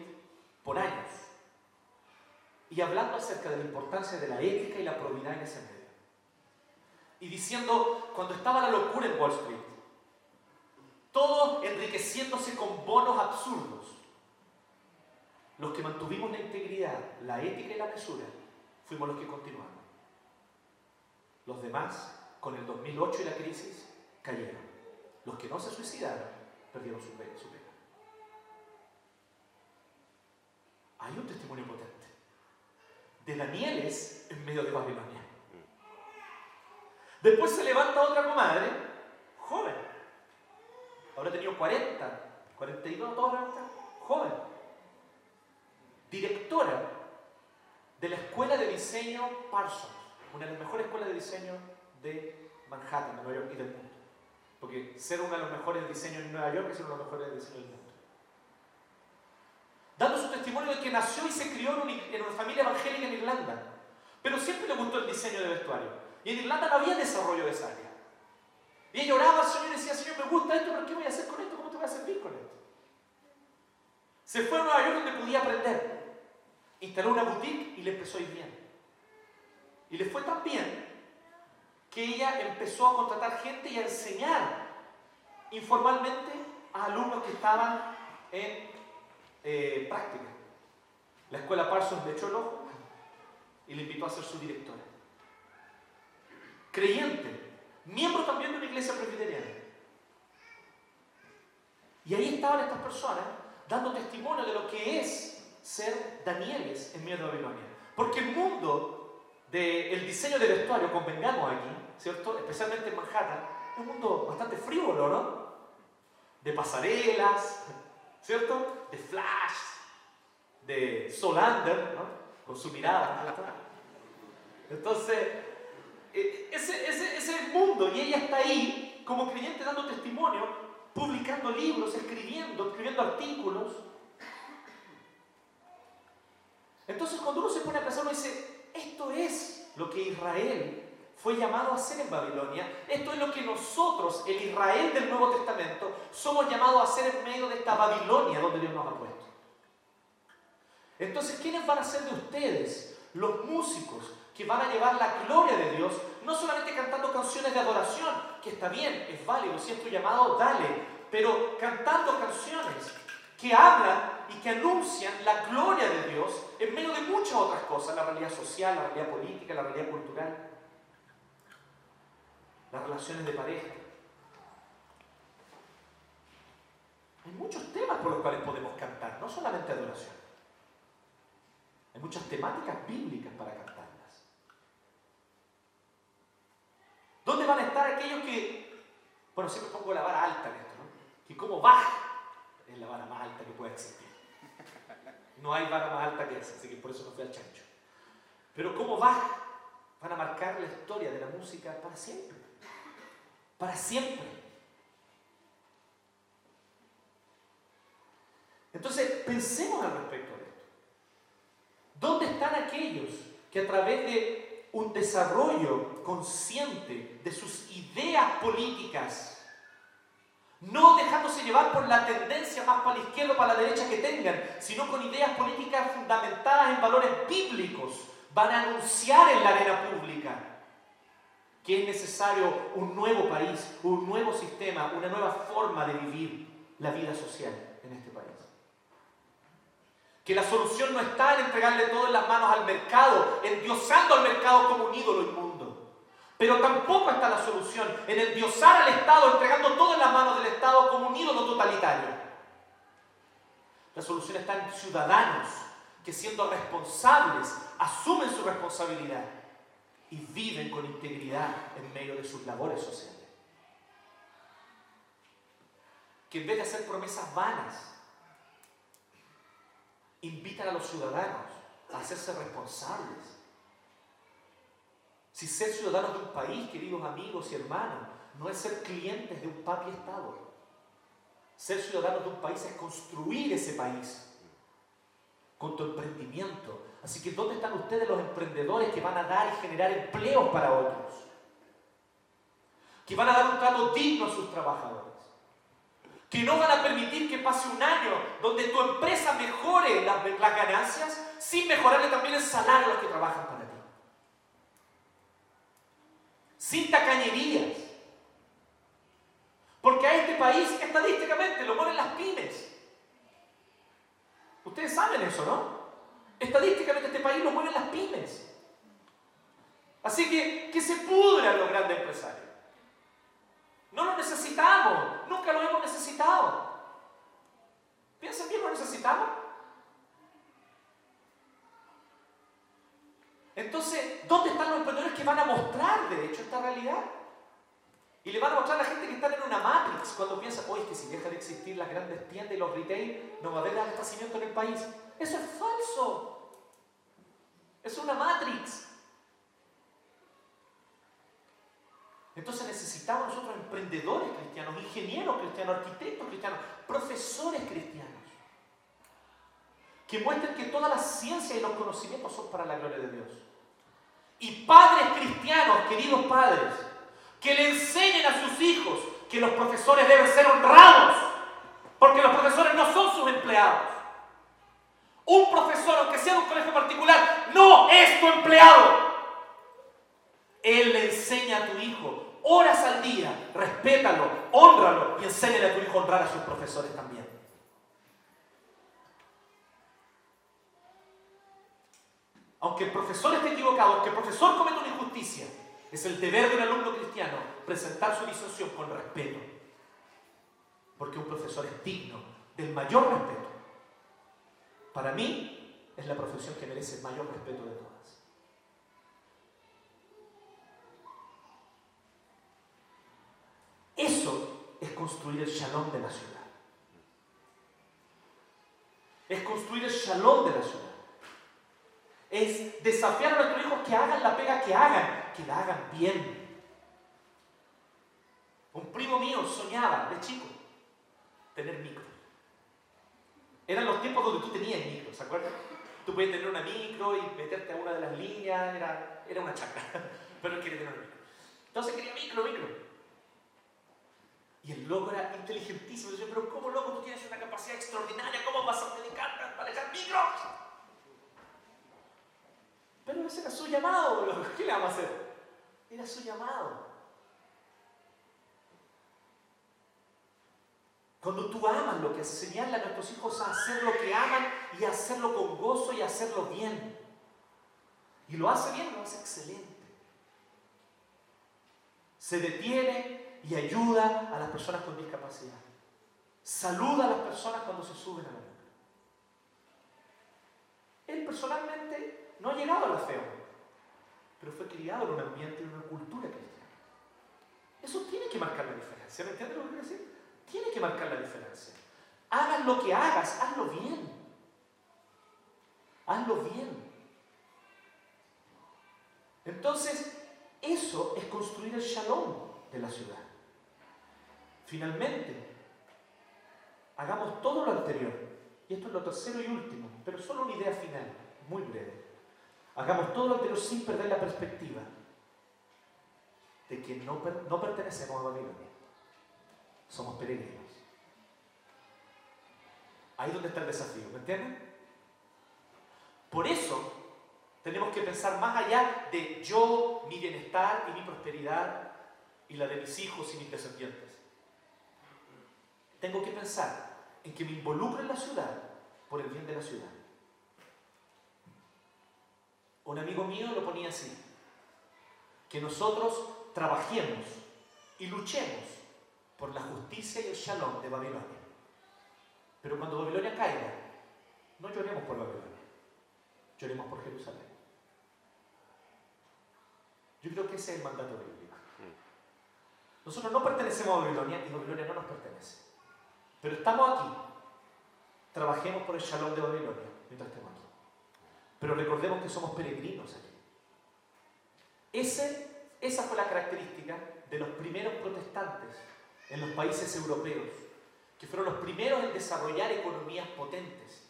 por años y hablando acerca de la importancia de la ética y la probidad en ese medio. Y diciendo, cuando estaba la locura en Wall Street, todos enriqueciéndose con bonos absurdos, los que mantuvimos la integridad, la ética y la mesura, fuimos los que continuamos. Los demás, con el 2008 y la crisis, cayeron. Los que no se suicidaron, perdieron su, pena. Hay un testimonio potente de Danieles en medio de Babilonia. Después se levanta otra comadre, joven. Ahora tenido 40, 42, toda joven. Directora de la Escuela de Diseño Parsons, una de las mejores escuelas de diseño de Manhattan, de Nueva York y del mundo. Porque ser uno de los mejores diseños en Nueva York es uno de los mejores diseños del mundo dando su testimonio de que nació y se crió en una, familia evangélica en Irlanda. Pero siempre le gustó el diseño de vestuario. Y en Irlanda no había desarrollo de esa área. Y ella oraba al Señor y decía, Señor, me gusta esto, pero ¿qué voy a hacer con esto? ¿Cómo te voy a servir con esto? Se fue a Nueva York donde podía aprender. Instaló una boutique y le empezó a ir bien. Y le fue tan bien que ella empezó a contratar gente y a enseñar informalmente a alumnos que estaban en eh, práctica. La escuela Parsons le echó el ojo y le invitó a ser su directora. Creyente, miembro también de una iglesia presbiteriana. Y ahí estaban estas personas dando testimonio de lo que es ser Danieles en medio de Babilonia. Porque el mundo del diseño de vestuario, convengamos aquí, ¿cierto? Especialmente en Manhattan, es un mundo bastante frívolo, ¿no? De pasarelas, ¿cierto? De Flash, de Solander, ¿no? Con su mirada. Entonces, e, ese, ese, ese mundo, y ella está ahí como creyente dando testimonio, publicando libros, escribiendo, escribiendo artículos. Entonces, cuando uno se pone a pensar, uno dice, esto es lo que Israel fue llamado a ser en Babilonia. Esto es lo que nosotros, el Israel del Nuevo Testamento, somos llamados a hacer en medio de esta Babilonia donde Dios nos ha puesto. Entonces, ¿quiénes van a ser de ustedes? Los músicos que van a llevar la gloria de Dios, no solamente cantando canciones de adoración, que está bien, es válido, si es tu llamado, dale, pero cantando canciones que hablan y que anuncian la gloria de Dios en medio de muchas otras cosas, la realidad social, la realidad política, la realidad cultural las relaciones de pareja. Hay muchos temas por los cuales podemos cantar, no solamente adoración. Hay muchas temáticas bíblicas para cantarlas. ¿Dónde van a estar aquellos que, bueno, siempre pongo la vara alta en esto, ¿no? Que como baja es la vara más alta que puede existir. No hay vara más alta que esa, así que por eso no fui al chancho. Pero como baja van a marcar la historia de la música para siempre para siempre. Entonces, pensemos al respecto de esto. ¿Dónde están aquellos que a través de un desarrollo consciente de sus ideas políticas, no dejándose llevar por la tendencia más para la izquierda o para la derecha que tengan, sino con ideas políticas fundamentadas en valores bíblicos, van a anunciar en la arena pública que es necesario un nuevo país, un nuevo sistema, una nueva forma de vivir la vida social en este país. Que la solución no está en entregarle todo en las manos al mercado, endiosando al mercado como un ídolo inmundo. Pero tampoco está la solución en endiosar al Estado, entregando todo en las manos del Estado como un ídolo totalitario. La solución está en ciudadanos que siendo responsables asumen su responsabilidad y viven con integridad en medio de sus labores sociales. Que en vez de hacer promesas vanas, invitan a los ciudadanos a hacerse responsables. Si ser ciudadanos de un país, queridos amigos y hermanos, no es ser clientes de un papi Estado. Ser ciudadanos de un país es construir ese país. con tu emprendimiento. Así que ¿dónde están ustedes los emprendedores que van a dar y generar empleos para otros? Que van a dar un trato digno a sus trabajadores. Que no van a permitir que pase un año donde tu empresa mejore las, ganancias sin mejorarle también el salario a los que trabajan para ti. Sin tacañerías. Porque a este país estadísticamente lo mueven las pymes. Ustedes saben eso, ¿no? Estadísticamente este país lo mueven las pymes. Así que que se pudran los grandes empresarios. No lo necesitamos, nunca lo hemos necesitado. ¿Piensan bien lo necesitamos? Entonces, ¿dónde están los emprendedores que van a mostrar, de hecho, esta realidad? Y le van a mostrar a la gente que está en una matrix cuando piensa, oye, es que si dejan de existir las grandes tiendas y los retail, no va a haber abastecimiento en el país. Eso es falso. Es una matrix. Entonces necesitamos nosotros emprendedores cristianos, ingenieros cristianos, arquitectos cristianos, profesores cristianos, que muestren que toda la ciencia y los conocimientos son para la gloria de Dios. Y padres cristianos, queridos padres, que le enseñen a sus hijos que los profesores deben ser honrados, porque los profesores no son sus empleados. Un profesor, aunque sea de un colegio particular, no es tu empleado. Él le enseña a tu hijo horas al día, respétalo, honralo y enséñale a tu hijo honrar a sus profesores también. Aunque el profesor esté equivocado, aunque el profesor cometa una injusticia, es el deber de un alumno cristiano presentar su disertación con respeto. Porque un profesor es digno del mayor respeto. Para mí es la profesión que merece el mayor respeto de todas. Eso es construir el shalom de la ciudad. Es construir el shalom de la ciudad. Es desafiar a nuestros hijos que hagan la pega que hagan, que la hagan bien. Un primo mío soñaba de chico tener micro. Eran los tiempos donde tú tenías micro, ¿se acuerdan? Tú podías tener una micro y meterte a una de las líneas, era, era una chacra, pero él quería tener una micro. Entonces quería micro, micro. Y el loco era inteligentísimo. Yo pero ¿cómo loco tú tienes una capacidad extraordinaria? ¿Cómo vas a dedicar a manejar micro? Pero ese era su llamado, ¿qué le vamos a hacer? Era su llamado. Cuando tú amas lo que enseñarle a nuestros hijos a hacer lo que aman y hacerlo con gozo y hacerlo bien. Y lo hace bien, lo hace excelente. Se detiene y ayuda a las personas con discapacidad. Saluda a las personas cuando se suben a la boca. Él personalmente no ha llegado a la fe pero fue criado en un ambiente, en una cultura cristiana. Eso tiene que marcar la diferencia. ¿Me entiendes lo que quiero decir? Tiene que marcar la diferencia. Hagas lo que hagas, hazlo bien. Hazlo bien. Entonces, eso es construir el shalom de la ciudad. Finalmente, hagamos todo lo anterior. Y esto es lo tercero y último, pero solo una idea final, muy breve. Hagamos todo lo anterior sin perder la perspectiva de que no, no pertenecemos a Babilonia. Somos peregrinos. Ahí es donde está el desafío, ¿me entienden? Por eso tenemos que pensar más allá de yo, mi bienestar y mi prosperidad y la de mis hijos y mis descendientes. Tengo que pensar en que me involucro en la ciudad por el bien de la ciudad. Un amigo mío lo ponía así, que nosotros trabajemos y luchemos por la justicia y el shalom de Babilonia. Pero cuando Babilonia caiga, no lloremos por Babilonia, lloremos por Jerusalén. Yo creo que ese es el mandato bíblico. Nosotros no pertenecemos a Babilonia y Babilonia no nos pertenece. Pero estamos aquí. Trabajemos por el shalom de Babilonia mientras estemos. Pero recordemos que somos peregrinos aquí. Esa fue la característica de los primeros protestantes en los países europeos, que fueron los primeros en desarrollar economías potentes.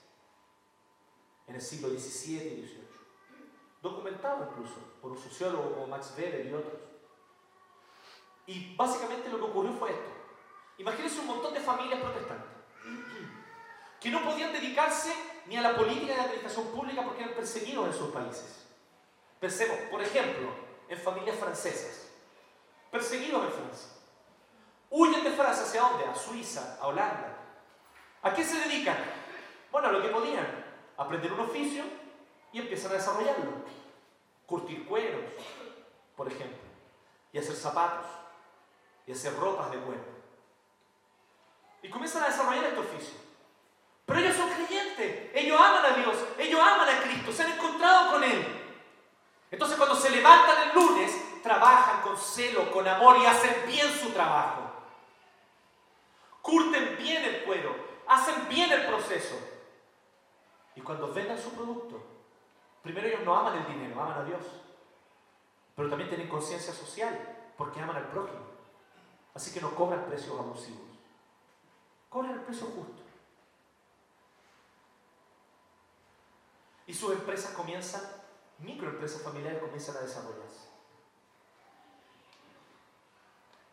en el siglo XVII y XVIII. Documentado incluso por un sociólogo como Max Weber y otros. Y básicamente lo que ocurrió fue esto. Imagínense un montón de familias protestantes que no podían dedicarse ni a la política de administración pública porque eran perseguidos en sus países. Pensemos, por ejemplo, en familias francesas, perseguidos en Francia. Huyen de Francia hacia dónde? A Suiza, a Holanda. ¿A qué se dedican? Bueno, a lo que podían, aprender un oficio y empiezan a desarrollarlo. Curtir cueros, por ejemplo, y hacer zapatos, y hacer ropas de cuero. Y comienzan a desarrollar este oficio. Pero ellos son creyentes, ellos aman a Dios, ellos aman a Cristo, se han encontrado con Él. Entonces cuando se levantan el lunes, trabajan con celo, con amor y hacen bien su trabajo. Curten bien el cuero, hacen bien el proceso. Y cuando vendan su producto, primero ellos no aman el dinero, aman a Dios. Pero también tienen conciencia social, porque aman al prójimo. Así que no cobran precios abusivos. Cobran el precio justo. Y sus empresas comienzan, microempresas familiares comienzan a desarrollarse.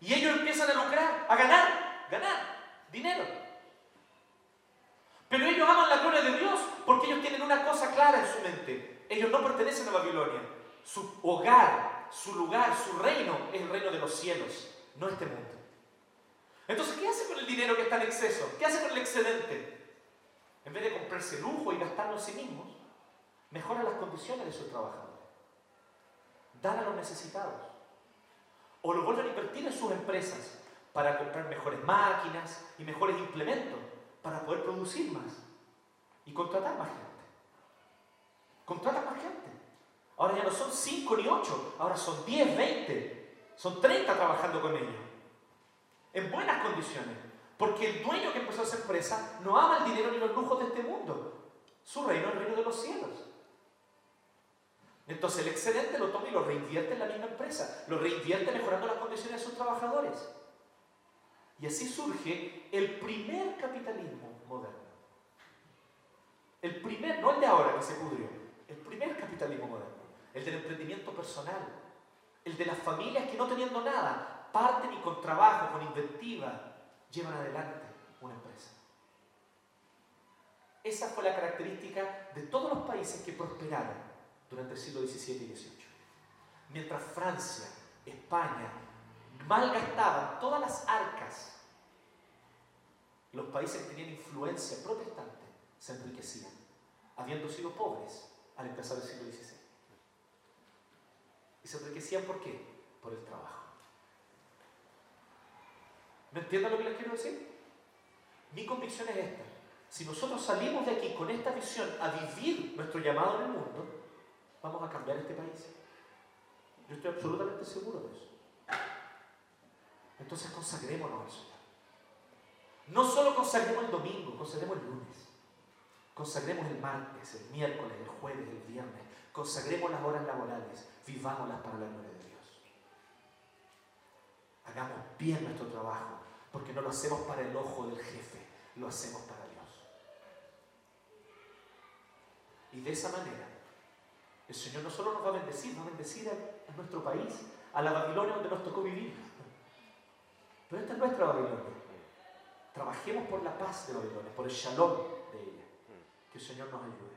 Y ellos empiezan a lucrar, a ganar, ganar dinero. Pero ellos aman la gloria de Dios porque ellos tienen una cosa clara en su mente. Ellos no pertenecen a Babilonia. Su hogar, su lugar, su reino es el reino de los cielos, no este mundo. Entonces, ¿qué hace con el dinero que está en exceso? ¿Qué hace con el excedente? En vez de comprarse lujo y gastarlo en sí mismos, mejora las condiciones de sus trabajadores, dan a los necesitados, o lo vuelven a invertir en sus empresas para comprar mejores máquinas y mejores implementos para poder producir más y contratar más gente. Contratan más gente. Ahora ya no son 5 ni 8, ahora son 10, 20, son 30 trabajando con ellos. En buenas condiciones. Porque el dueño que empezó esa empresa no ama el dinero ni los lujos de este mundo. Su reino es el reino de los cielos. Entonces el excedente lo toma y lo reinvierte en la misma empresa, lo reinvierte mejorando las condiciones de sus trabajadores. Y así surge el primer capitalismo moderno. El primer, no el de ahora que se pudrió, el primer capitalismo moderno, el del emprendimiento personal, el de las familias que no teniendo nada, parten y con trabajo, con inventiva, llevan adelante una empresa. Esa fue la característica de todos los países que prosperaron durante el siglo XVII y XVIII. Mientras Francia, España malgastaban todas las arcas, los países que tenían influencia protestante se enriquecían, habiendo sido pobres al empezar el siglo XVI. ¿Y se enriquecían por qué? Por el trabajo. ¿Me entienden lo que les quiero decir? Mi convicción es esta. Si nosotros salimos de aquí con esta visión a vivir nuestro llamado en el mundo, vamos a cambiar este país. Yo estoy absolutamente seguro de eso. Entonces consagrémonos al Señor. No solo consagremos el domingo, consagremos el lunes. Consagremos el martes, el miércoles, el jueves, el viernes. Consagremos las horas laborales. Vivámoslas para la gloria de Dios. Hagamos bien nuestro trabajo, porque no lo hacemos para el ojo del jefe, lo hacemos para Dios. Y de esa manera el Señor no solo nos va a bendecir, va a bendecir a, nuestro país, a la Babilonia donde nos tocó vivir. Pero esta es nuestra Babilonia. Trabajemos por la paz de Babilonia, por el shalom de ella. Que el Señor nos ayude.